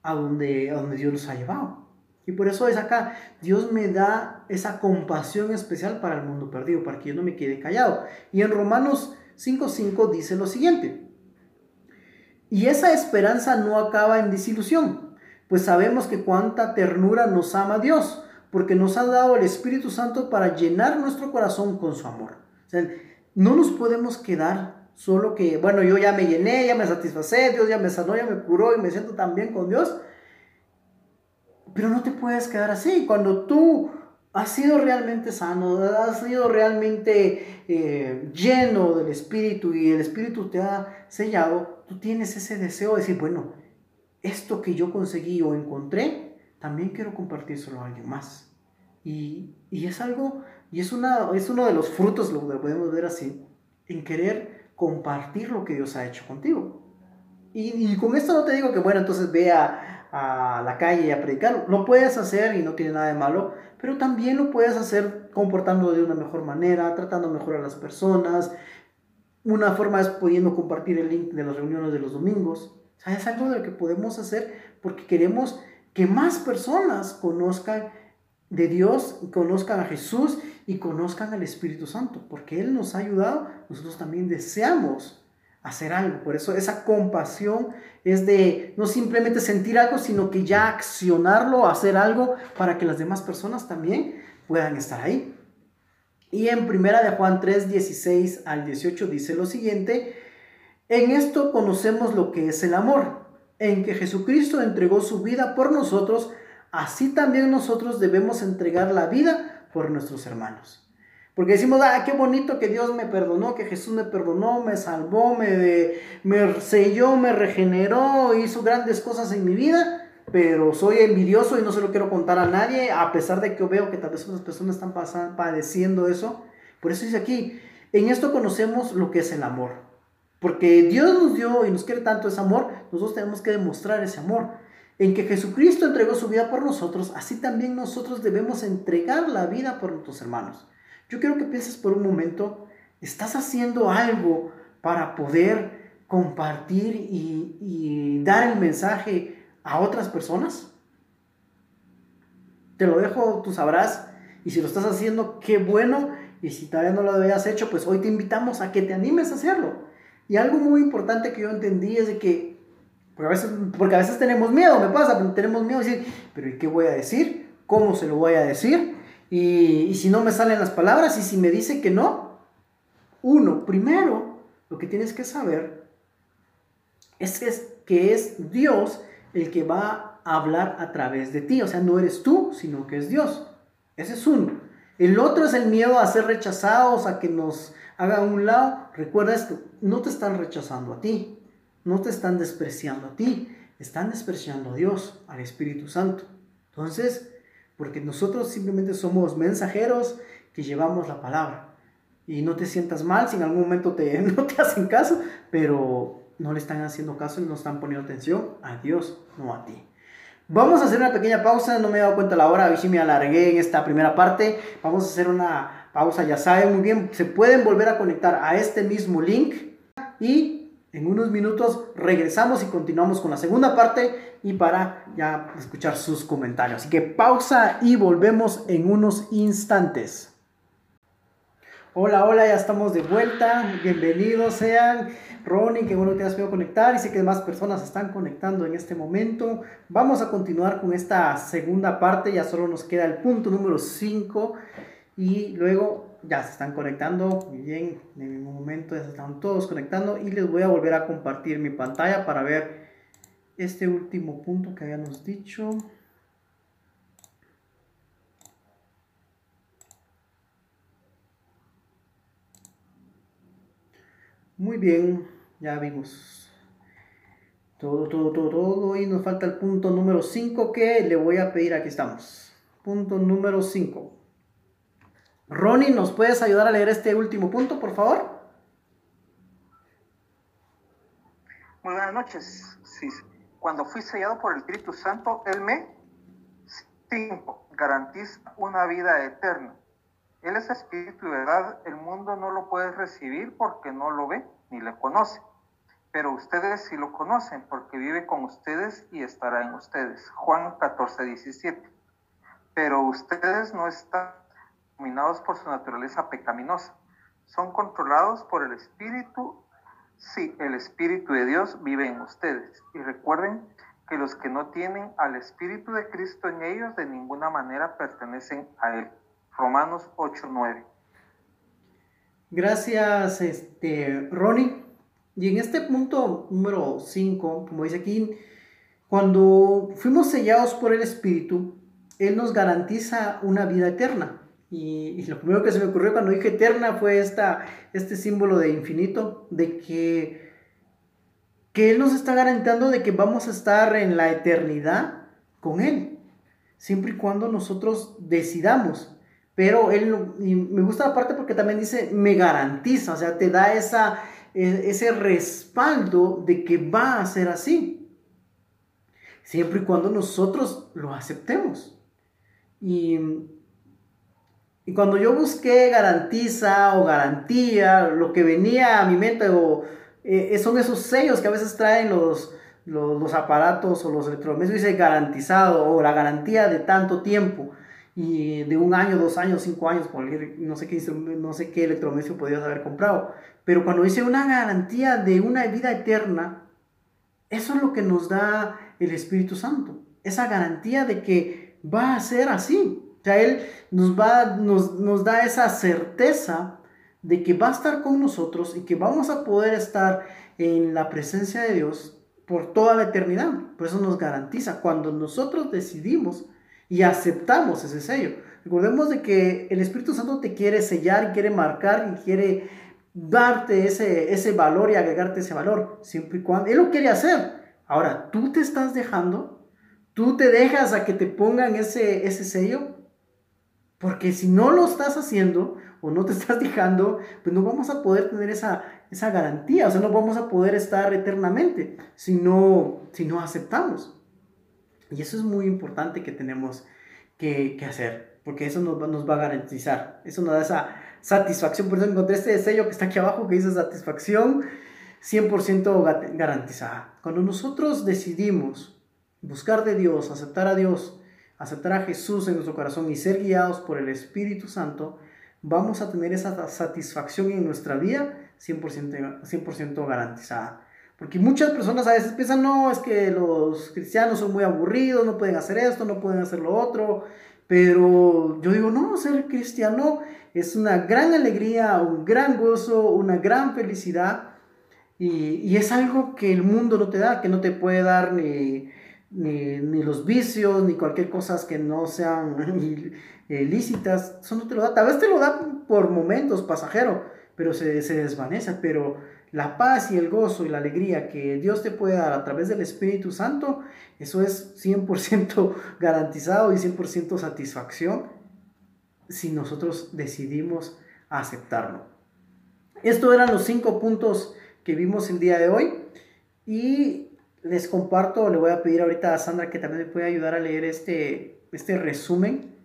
a donde, a donde Dios los ha llevado. Y por eso es acá, Dios me da esa compasión especial para el mundo perdido, para que yo no me quede callado. Y en Romanos 5.5 dice lo siguiente, y esa esperanza no acaba en desilusión, pues sabemos que cuánta ternura nos ama Dios, porque nos ha dado el Espíritu Santo para llenar nuestro corazón con su amor. no nos podemos quedar solo que, bueno, yo ya me llené, ya me satisfacé, Dios ya me sanó, ya me curó y me siento tan bien con Dios. Pero no te puedes quedar así. Cuando tú has sido realmente sano, has sido realmente eh, lleno del Espíritu y el Espíritu te ha sellado, tú tienes ese deseo de decir, bueno, esto que yo conseguí o encontré, también quiero compartírselo a alguien más. Y, es algo, y es, una, es uno de los frutos, lo podemos ver así, en querer compartir lo que Dios ha hecho contigo. Y, y con esto no te digo que, bueno, entonces vea a la calle y a predicar. Lo puedes hacer y no tiene nada de malo, pero también lo puedes hacer comportando de una mejor manera, tratando mejor a las personas. Una forma es pudiendo compartir el link de las reuniones de los domingos. O es algo de lo que podemos hacer porque queremos que más personas conozcan de Dios, conozcan a Jesús y conozcan al Espíritu Santo, porque Él nos ha ayudado, nosotros también deseamos hacer algo. Por eso esa compasión es de no simplemente sentir algo, sino que ya accionarlo, hacer algo para que las demás personas también puedan estar ahí. Y en primera de Juan 3, 16 al 18 dice lo siguiente, en esto conocemos lo que es el amor, en que Jesucristo entregó su vida por nosotros, así también nosotros debemos entregar la vida por nuestros hermanos. Porque decimos, ah, qué bonito que Dios me perdonó, que Jesús me perdonó, me salvó, me, selló, me regeneró, hizo grandes cosas en mi vida, pero soy envidioso y no se lo quiero contar a nadie, a pesar de que veo que tal vez otras personas están padeciendo eso. Por eso dice aquí, en esto conocemos lo que es el amor. Porque Dios nos dio y nos quiere tanto ese amor, nosotros tenemos que demostrar ese amor. En que Jesucristo entregó su vida por nosotros, así también nosotros debemos entregar la vida por nuestros hermanos. Yo quiero que pienses por un momento, ¿estás haciendo algo para poder compartir y, dar el mensaje a otras personas? Te lo dejo, tú sabrás. Y si lo estás haciendo, qué bueno. Y si todavía no lo habías hecho, pues hoy te invitamos a que te animes a hacerlo. Y algo muy importante que yo entendí es de que, porque a veces, porque a veces tenemos miedo, me pasa, tenemos miedo de decir, pero ¿y qué voy a decir? ¿Cómo se lo voy a decir? Y, si no me salen las palabras y si me dice que no, uno, primero, lo que tienes que saber es que que es Dios el que va a hablar a través de ti. O sea, no eres tú, sino que es Dios. Ese es uno. El otro es el miedo a ser rechazados, a que nos haga un lado. Recuerda esto, no te están rechazando a ti, no te están despreciando a ti, están despreciando a Dios, al Espíritu Santo. Entonces, porque nosotros simplemente somos mensajeros que llevamos la palabra. Y no te sientas mal si en algún momento te, no te hacen caso, pero no le están haciendo caso y no están poniendo atención a Dios, no a ti. Vamos a hacer una pequeña pausa, no me he dado cuenta la hora, a ver si me alargué en esta primera parte. Vamos a hacer una pausa, ya saben muy bien, se pueden volver a conectar a este mismo link y en unos minutos regresamos y continuamos con la segunda parte y para ya escuchar sus comentarios. Así que pausa y volvemos en unos instantes. Hola, hola, ya estamos de vuelta. Bienvenidos sean. Ronnie, qué bueno que te has podido conectar y sé que más personas están conectando en este momento. Vamos a continuar con esta segunda parte, ya solo nos queda el punto número 5 y luego ya se están conectando. Muy bien, en el mismo momento ya se están todos conectando y les voy a volver a compartir mi pantalla para ver este último punto que habíamos dicho. Muy bien, ya vimos todo, todo, todo, todo. Y nos falta el punto número 5 que le voy a pedir. Aquí estamos. Punto número 5. Ronnie, ¿nos puedes ayudar a leer este último punto, por favor? Muy buenas noches. Cuando fui sellado por el Espíritu Santo, Él me 5. Garantiza una vida eterna. Él es espíritu y verdad, el mundo no lo puede recibir porque no lo ve ni le conoce. Pero ustedes sí lo conocen porque vive con ustedes y estará en ustedes. Juan 14, 17. Pero ustedes no están dominados por su naturaleza pecaminosa. Son controlados por el Espíritu. Sí, el Espíritu de Dios vive en ustedes. Y recuerden que los que no tienen al Espíritu de Cristo en ellos de ninguna manera pertenecen a Él. Romanos 8:9. Gracias, este, Ronnie. Y en este punto número 5, como dice aquí, cuando fuimos sellados por el Espíritu, Él nos garantiza una vida eterna. Y, lo primero que se me ocurrió cuando dije eterna fue esta, este símbolo de infinito, de que, que Él nos está garantizando de que vamos a estar en la eternidad con Él, siempre y cuando nosotros decidamos. Pero él, me gusta la parte porque también dice, me garantiza, o sea, te da esa, e, ese respaldo de que va a ser así. Siempre y cuando nosotros lo aceptemos. Y, y cuando yo busqué garantiza o garantía, lo que venía a mi mente o, eh, son esos sellos que a veces traen los, los, aparatos o los electrodomésticos, dice garantizado o la garantía de tanto tiempo y de un año, dos años, cinco años, no sé qué, no sé qué electrodoméstico podías haber comprado. Pero cuando dice una garantía de una vida eterna, eso es lo que nos da el Espíritu Santo. Esa garantía de que va a ser así. Sea, Él nos, va, nos, nos da esa certeza de que va a estar con nosotros y que vamos a poder estar en la presencia de Dios por toda la eternidad. Por eso nos garantiza. Cuando nosotros decidimos y aceptamos ese sello. Recordemos de que el Espíritu Santo te quiere sellar y quiere marcar y quiere darte ese, ese valor y agregarte ese valor, siempre y cuando Él lo quiere hacer. Ahora, tú te estás dejando, tú te dejas a que te pongan ese, ese sello, porque si no lo estás haciendo o no te estás dejando, pues no vamos a poder tener esa, esa garantía, o sea, no vamos a poder estar eternamente si no, si no aceptamos. Y eso es muy importante que tenemos que, hacer, porque eso nos, nos, va a garantizar, eso nos da esa satisfacción. Por eso encontré este sello que está aquí abajo que dice satisfacción 100% garantizada. Cuando nosotros decidimos buscar de Dios, aceptar a Dios, aceptar a Jesús en nuestro corazón y ser guiados por el Espíritu Santo, vamos a tener esa satisfacción en nuestra vida 100%, 100 garantizada. Porque muchas personas a veces piensan, no, es que los cristianos son muy aburridos, no pueden hacer esto, no pueden hacer lo otro. Pero yo digo, no, ser cristiano es una gran alegría, un gran gozo, una gran felicidad. Y, es algo que el mundo no te da, que no te puede dar ni, ni, los vicios, ni cualquier cosa que no sean lícitas. Eso no te lo da. Tal vez te lo da por momentos, pasajero, pero se, se desvanece. Pero la paz y el gozo y la alegría que Dios te puede dar a través del Espíritu Santo, eso es 100% garantizado y 100% satisfacción si nosotros decidimos aceptarlo. Estos eran los cinco puntos que vimos el día de hoy y les comparto, le voy a pedir ahorita a Sandra que también me pueda ayudar a leer este, este resumen.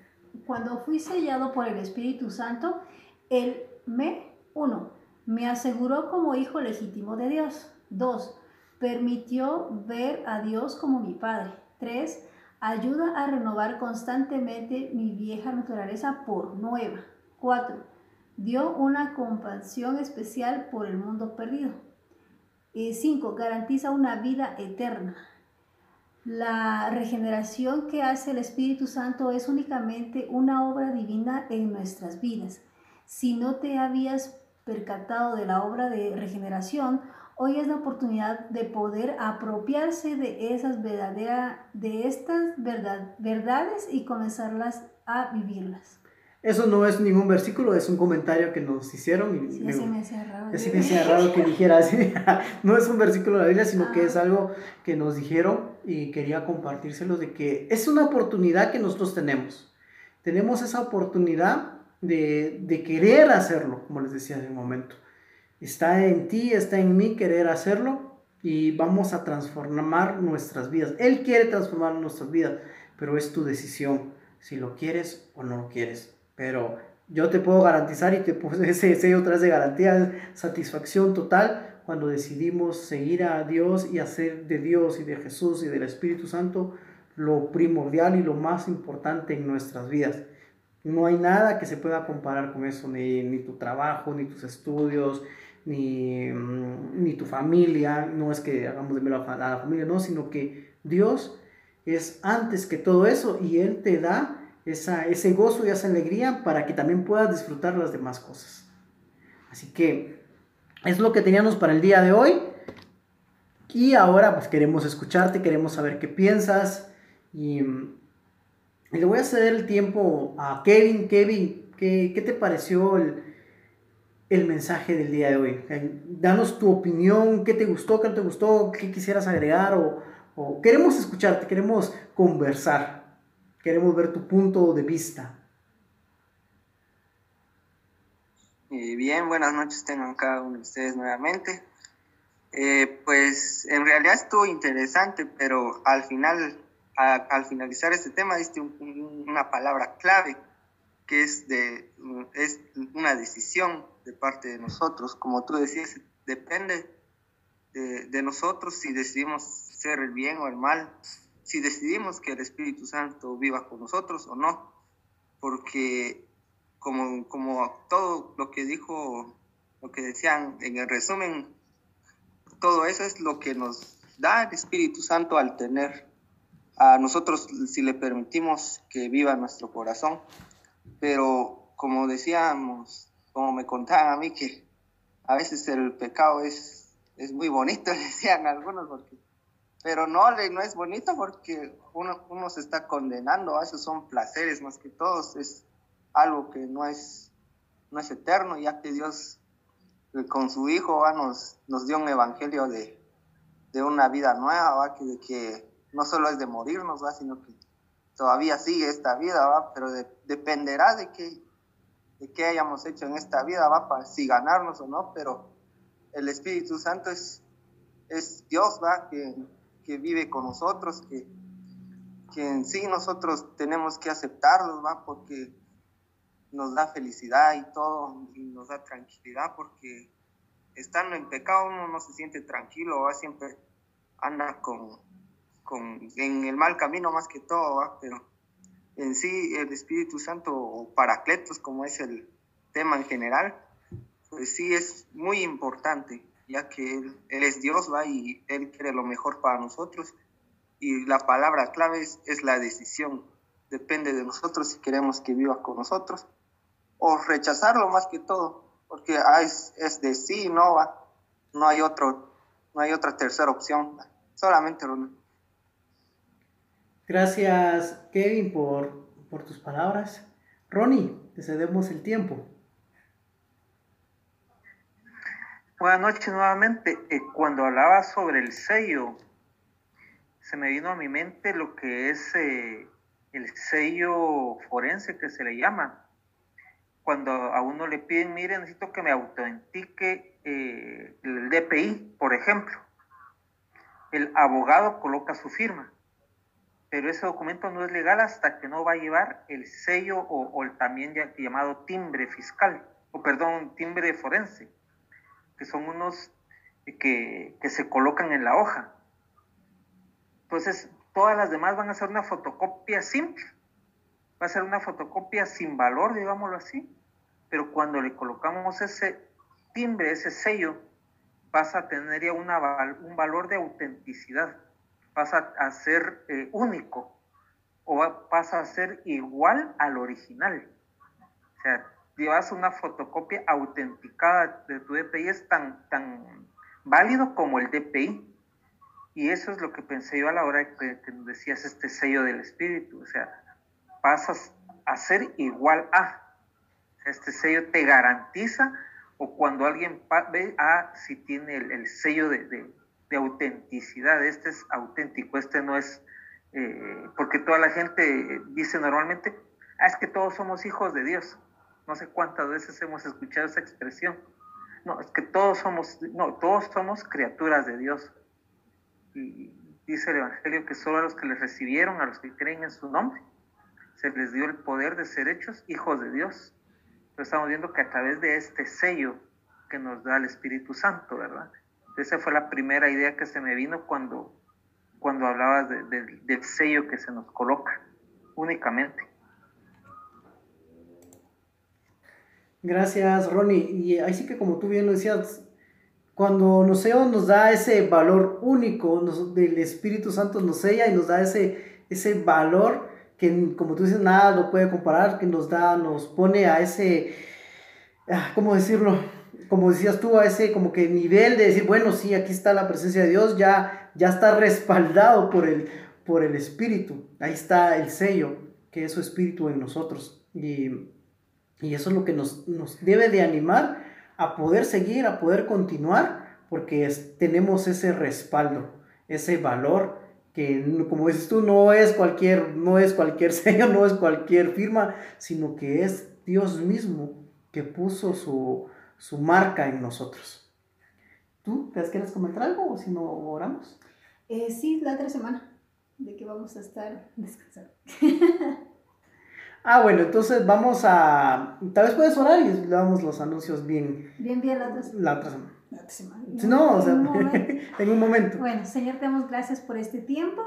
Cuando fui sellado por el Espíritu Santo, el me, uno, me aseguró como hijo legítimo de Dios. 2. Permitió ver a Dios como mi Padre. 3. Ayuda a renovar constantemente mi vieja naturaleza por nueva. 4. Dio una compasión especial por el mundo perdido. 5. Garantiza una vida eterna. La regeneración que hace el Espíritu Santo es únicamente una obra divina en nuestras vidas. Si no te habías percatado de la obra de regeneración, hoy es la oportunidad de poder apropiarse de esas de estas verdad, verdades y comenzarlas a vivirlas. Eso no es ningún versículo, es un comentario que nos hicieron. Y me, me hacía raro. Sí, me hacía raro que dijera así. no es un versículo de la Biblia, sino que es algo que nos dijeron y quería compartírselo de que es una oportunidad que nosotros tenemos. Tenemos esa oportunidad de, querer hacerlo, como les decía hace un momento. Está en ti, está en mí querer hacerlo y vamos a transformar nuestras vidas. Él quiere transformar nuestras vidas, pero es tu decisión si lo quieres o no lo quieres. Pero yo te puedo garantizar y te puse ese sello tras de garantía, satisfacción total cuando decidimos seguir a Dios y hacer de Dios y de Jesús y del Espíritu Santo lo primordial y lo más importante en nuestras vidas. No hay nada que se pueda comparar con eso, ni, tu trabajo, ni tus estudios, ni, mm, ni, tu familia. No es que hagamos de menos a la familia, no, sino que Dios es antes que todo eso y Él te da esa, ese gozo y esa alegría para que también puedas disfrutar las demás cosas. Así que es lo que teníamos para el día de hoy. Y ahora pues queremos escucharte, queremos saber qué piensas y le voy a ceder el tiempo a Kevin. Kevin, ¿qué, qué te pareció el, el, mensaje del día de hoy? Eh, danos tu opinión, qué te gustó, qué no te gustó, qué quisieras agregar o, o queremos escucharte, queremos conversar, queremos ver tu punto de vista. Eh, bien, buenas noches tengan cada uno de ustedes nuevamente. Eh, pues en realidad estuvo interesante, pero al final al finalizar este tema diste una palabra clave que es, de, es una decisión de parte de nosotros. Como tú decías, depende de, de, nosotros si decidimos ser el bien o el mal, si decidimos que el Espíritu Santo viva con nosotros o no. Porque como, como todo lo que dijo, lo que decían en el resumen, todo eso es lo que nos da el Espíritu Santo al tener a nosotros si le permitimos que viva nuestro corazón. Pero como decíamos, como me contaban a mí, que a veces el pecado es, es muy bonito, decían algunos, porque, pero no, no es bonito porque uno, uno se está condenando, a esos son placeres más que todos, es algo que no es, no es eterno, ya que Dios eh, con su Hijo nos, nos dio un evangelio de, de una vida nueva, ¿va? Que, de que no solo es de morirnos, ¿va? sino que todavía sigue esta vida, ¿va? pero dependerá de qué, de qué hayamos hecho en esta vida, ¿va? Para si ganarnos o no, pero el Espíritu Santo es, es Dios, ¿va? Que, que vive con nosotros, que, que en sí nosotros tenemos que aceptarlo, ¿va? Porque nos da felicidad y todo, y nos da tranquilidad, porque estando en pecado uno no se siente tranquilo, ¿va? Siempre anda con, en el mal camino más que todo, pero en sí el Espíritu Santo o Paracletos, como es el tema en general, pues sí es muy importante, ya que Él, es Dios, ¿va? Y Él quiere lo mejor para nosotros. Y la palabra clave es, la decisión. Depende de nosotros si queremos que viva con nosotros o rechazarlo más que todo, porque ah, es, es de sí, no va, no hay otro No hay otra tercera opción, solamente Ronald. Gracias, Kevin, por, por tus palabras. Ronnie, te cedemos el tiempo. Buenas noches nuevamente. Eh, cuando hablaba sobre el sello, se me vino a mi mente lo que es eh, el sello forense que se le llama. Cuando a uno le piden, mire, necesito que me autentique eh, el DPI, por ejemplo. El abogado coloca su firma, pero ese documento no es legal hasta que no va a llevar el sello o, el también llamado timbre fiscal, o perdón, timbre forense que son unos que, se colocan en la hoja. Entonces, todas las demás van a ser una fotocopia simple. Va a ser una fotocopia sin valor, digámoslo así. Pero cuando le colocamos ese timbre, ese sello, pasa a tener ya una, un valor de autenticidad. Pasa a ser eh, único o pasa a ser igual al original. O sea, llevas una fotocopia autenticada de tu DPI es tan, tan válido como el DPI. Y eso es lo que pensé yo a la hora que, que decías este sello del espíritu. O sea, pasas a ser igual a. Este sello te garantiza, o cuando alguien ve, ah, si tiene el, sello de, de, autenticidad, este es auténtico, este no es, eh, porque toda la gente dice normalmente, ah, es que todos somos hijos de Dios. No sé cuántas veces hemos escuchado esa expresión. No, es que todos somos, no, todos somos criaturas de Dios. Y dice el Evangelio que solo a los que les recibieron, a los que creen en su nombre, se les dio el poder de ser hechos hijos de Dios. Pero estamos viendo que a través de este sello que nos da el Espíritu Santo, ¿verdad? Esa fue la primera idea que se me vino cuando, cuando hablabas del sello que se nos coloca únicamente. Gracias, Ronnie. Y ahí sí que como tú bien lo decías, cuando nos nos da ese valor único del Espíritu Santo, nos sella y nos da ese, ese valor que, como tú dices, nada lo puede comparar, que nos da, nos pone a ese, ah, ¿cómo decirlo? Como decías tú, a ese como que nivel de decir, bueno, sí, aquí está la presencia de Dios, ya, ya está respaldado por el, por el Espíritu. Ahí está el sello, que es su Espíritu en nosotros. Y y eso es lo que nos, debe de animar a poder seguir, a poder continuar, porque tenemos ese respaldo, ese valor que como dices tú no es cualquier no es cualquier sello, no es cualquier firma, sino que es Dios mismo que puso su, marca en nosotros. ¿Tú te quieres comentar algo o si no oramos? Eh, sí, la otra semana de que vamos a estar descansando. Ah, bueno, entonces vamos a. Tal vez puedes orar y le damos los anuncios bien. Bien, bien, la otra semana. La otra semana. La otra semana. No, o sea, en un momento. Bueno, Señor, te damos gracias por este tiempo.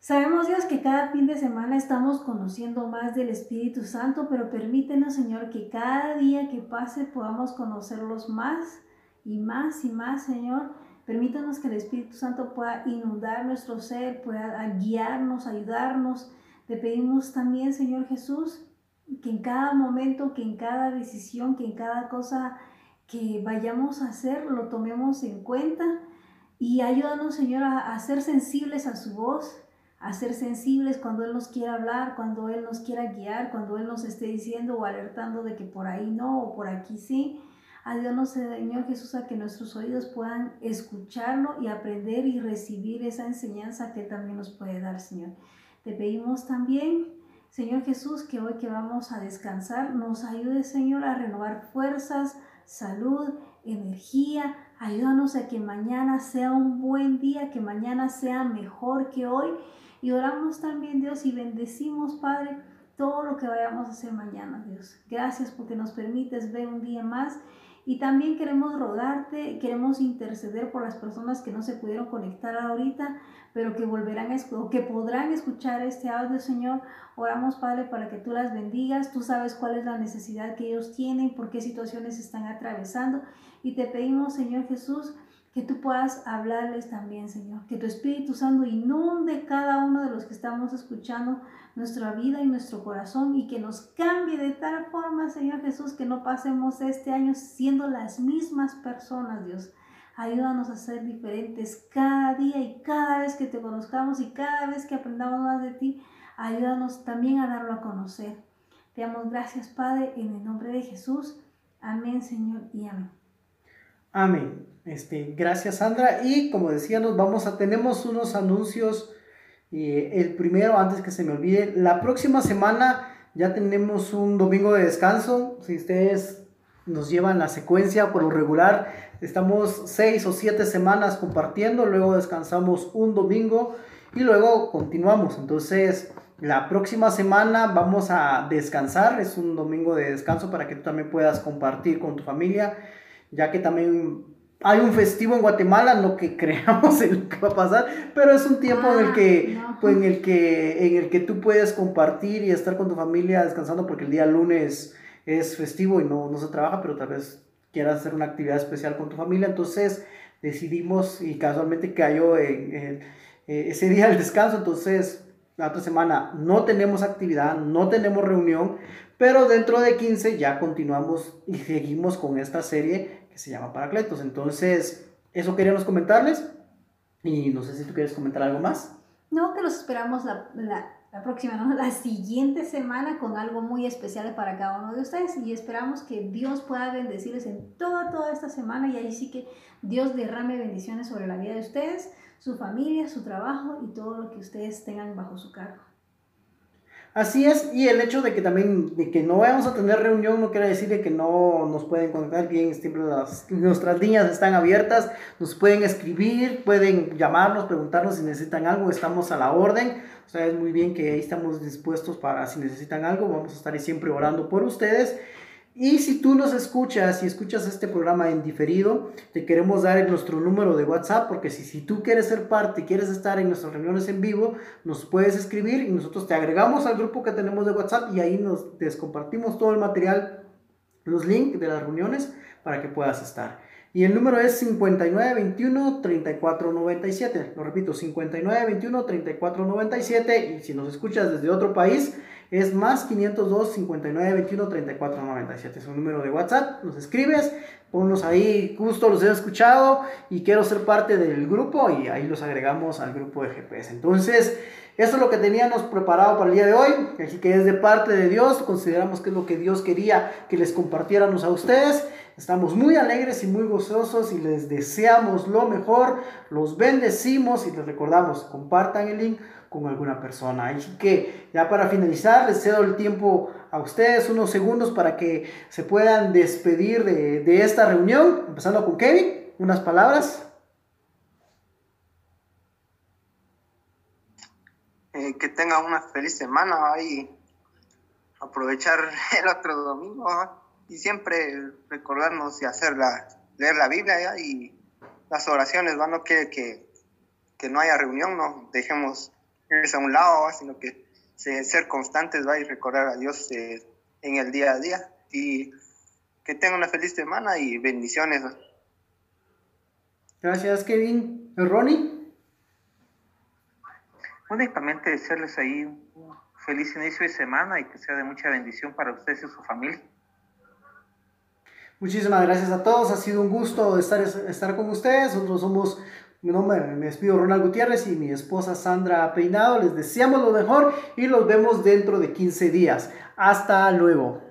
Sabemos, Dios, que cada fin de semana estamos conociendo más del Espíritu Santo, pero permítenos, Señor, que cada día que pase podamos conocerlos más y más y más, Señor. Permítanos que el Espíritu Santo pueda inundar nuestro ser, pueda guiarnos, ayudarnos te pedimos también, Señor Jesús, que en cada momento, que en cada decisión, que en cada cosa que vayamos a hacer, lo tomemos en cuenta y ayúdanos, Señor, a, ser sensibles a su voz, a ser sensibles cuando Él nos quiera hablar, cuando Él nos quiera guiar, cuando Él nos esté diciendo o alertando de que por ahí no o por aquí sí. Ayúdanos, Señor Jesús, a que nuestros oídos puedan escucharlo y aprender y recibir esa enseñanza que Él también nos puede dar, Señor. Te pedimos también, Señor Jesús, que hoy que vamos a descansar, nos ayude, Señor, a renovar fuerzas, salud, energía. Ayúdanos a que mañana sea un buen día, que mañana sea mejor que hoy. Y oramos también, Dios, y bendecimos, Padre, todo lo que vayamos a hacer mañana, Dios. Gracias porque nos permites ver un día más y también queremos rogarte, queremos interceder por las personas que no se pudieron conectar ahorita, pero que volverán o que podrán escuchar este audio, Señor. Oramos, Padre, para que tú las bendigas. Tú sabes cuál es la necesidad que ellos tienen, por qué situaciones están atravesando. Y te pedimos, Señor Jesús, que tú puedas hablarles también, Señor. Que tu Espíritu Santo inunde cada uno de los que estamos escuchando nuestra vida y nuestro corazón y que nos cambie de tal forma, Señor Jesús, que no pasemos este año siendo las mismas personas, Dios. Ayúdanos a ser diferentes cada día y cada vez que te conozcamos y cada vez que aprendamos más de ti. Ayúdanos también a darlo a conocer. Te damos gracias, Padre, en el nombre de Jesús. Amén, Señor, y amén. Amén. Este, gracias, Sandra. Y como decíamos, vamos a, tenemos unos anuncios. Eh, el primero, antes que se me olvide, la próxima semana ya tenemos un domingo de descanso. Si ustedes nos llevan la secuencia por lo regular, estamos seis o siete semanas compartiendo, luego descansamos un domingo y luego continuamos. Entonces, la próxima semana vamos a descansar, es un domingo de descanso para que tú también puedas compartir con tu familia, ya que también hay un festivo en Guatemala, no que creamos en lo que va a pasar, pero es un tiempo en el que, Ah, no. pues, en el que, en el que tú puedes compartir y estar con tu familia descansando porque el día lunes es festivo y no, no se trabaja, pero tal vez quieras hacer una actividad especial con tu familia, entonces decidimos y casualmente cayó en, eh, ese día el descanso, entonces la otra semana no tenemos actividad, no tenemos reunión, pero dentro de 15 ya continuamos y seguimos con esta serie que se llama Paracletos. Entonces, eso queríamos comentarles y no sé si tú quieres comentar algo más. No, que los esperamos la, la- la próxima, ¿no? La siguiente semana con algo muy especial para cada uno de ustedes y esperamos que Dios pueda bendecirles en toda, toda esta semana y ahí sí que Dios derrame bendiciones sobre la vida de ustedes, su familia, su trabajo y todo lo que ustedes tengan bajo su cargo. Así es, y el hecho de que también, de que no vayamos a tener reunión no quiere decir de que no nos pueden conectar bien, siempre nuestras líneas están abiertas, nos pueden escribir, pueden llamarnos, preguntarnos si necesitan algo, estamos a la orden, o sea, es muy bien que ahí estamos dispuestos para si necesitan algo, vamos a estar siempre orando por ustedes. Y si tú nos escuchas y escuchas este programa en diferido, te queremos dar nuestro número de WhatsApp, porque si, si tú quieres ser parte y quieres estar en nuestras reuniones en vivo, nos puedes escribir y nosotros te agregamos al grupo que tenemos de WhatsApp y ahí nos les compartimos todo el material, los links de las reuniones para que puedas estar. Y el número es 5921-3497. Lo repito, 5921-3497. Y si nos escuchas desde otro país, es más 502-5921-3497. Es un número de WhatsApp. Nos escribes, ponnos ahí, justo los he escuchado y quiero ser parte del grupo y ahí los agregamos al grupo de GPS. Entonces, eso es lo que teníamos preparado para el día de hoy. Así que es de parte de Dios. Consideramos que es lo que Dios quería que les compartiéramos a ustedes. Estamos muy alegres y muy gozosos y les deseamos lo mejor. Los bendecimos y les recordamos, compartan el link con alguna persona. Así que ya para finalizar, les cedo el tiempo a ustedes, unos segundos para que se puedan despedir de, de esta reunión. Empezando con Kevin, unas palabras. Eh, que tengan una feliz semana y aprovechar el otro domingo y siempre recordarnos y hacerla, leer la Biblia y las oraciones, ¿va? no quiere que, que no haya reunión, no dejemos irse a un lado, sino que se- ser constantes ¿va? y recordar a Dios eh, en el día a día y que tengan una feliz semana y bendiciones. Gracias, Kevin. Ronnie. Únicamente desearles ahí un feliz inicio de semana y que sea de mucha bendición para ustedes y su familia. Muchísimas gracias a todos. Ha sido un gusto estar, estar con ustedes. Nosotros somos, mi nombre, me despido Ronald Gutiérrez y mi esposa Sandra Peinado. Les deseamos lo mejor y los vemos dentro de 15 días. Hasta luego.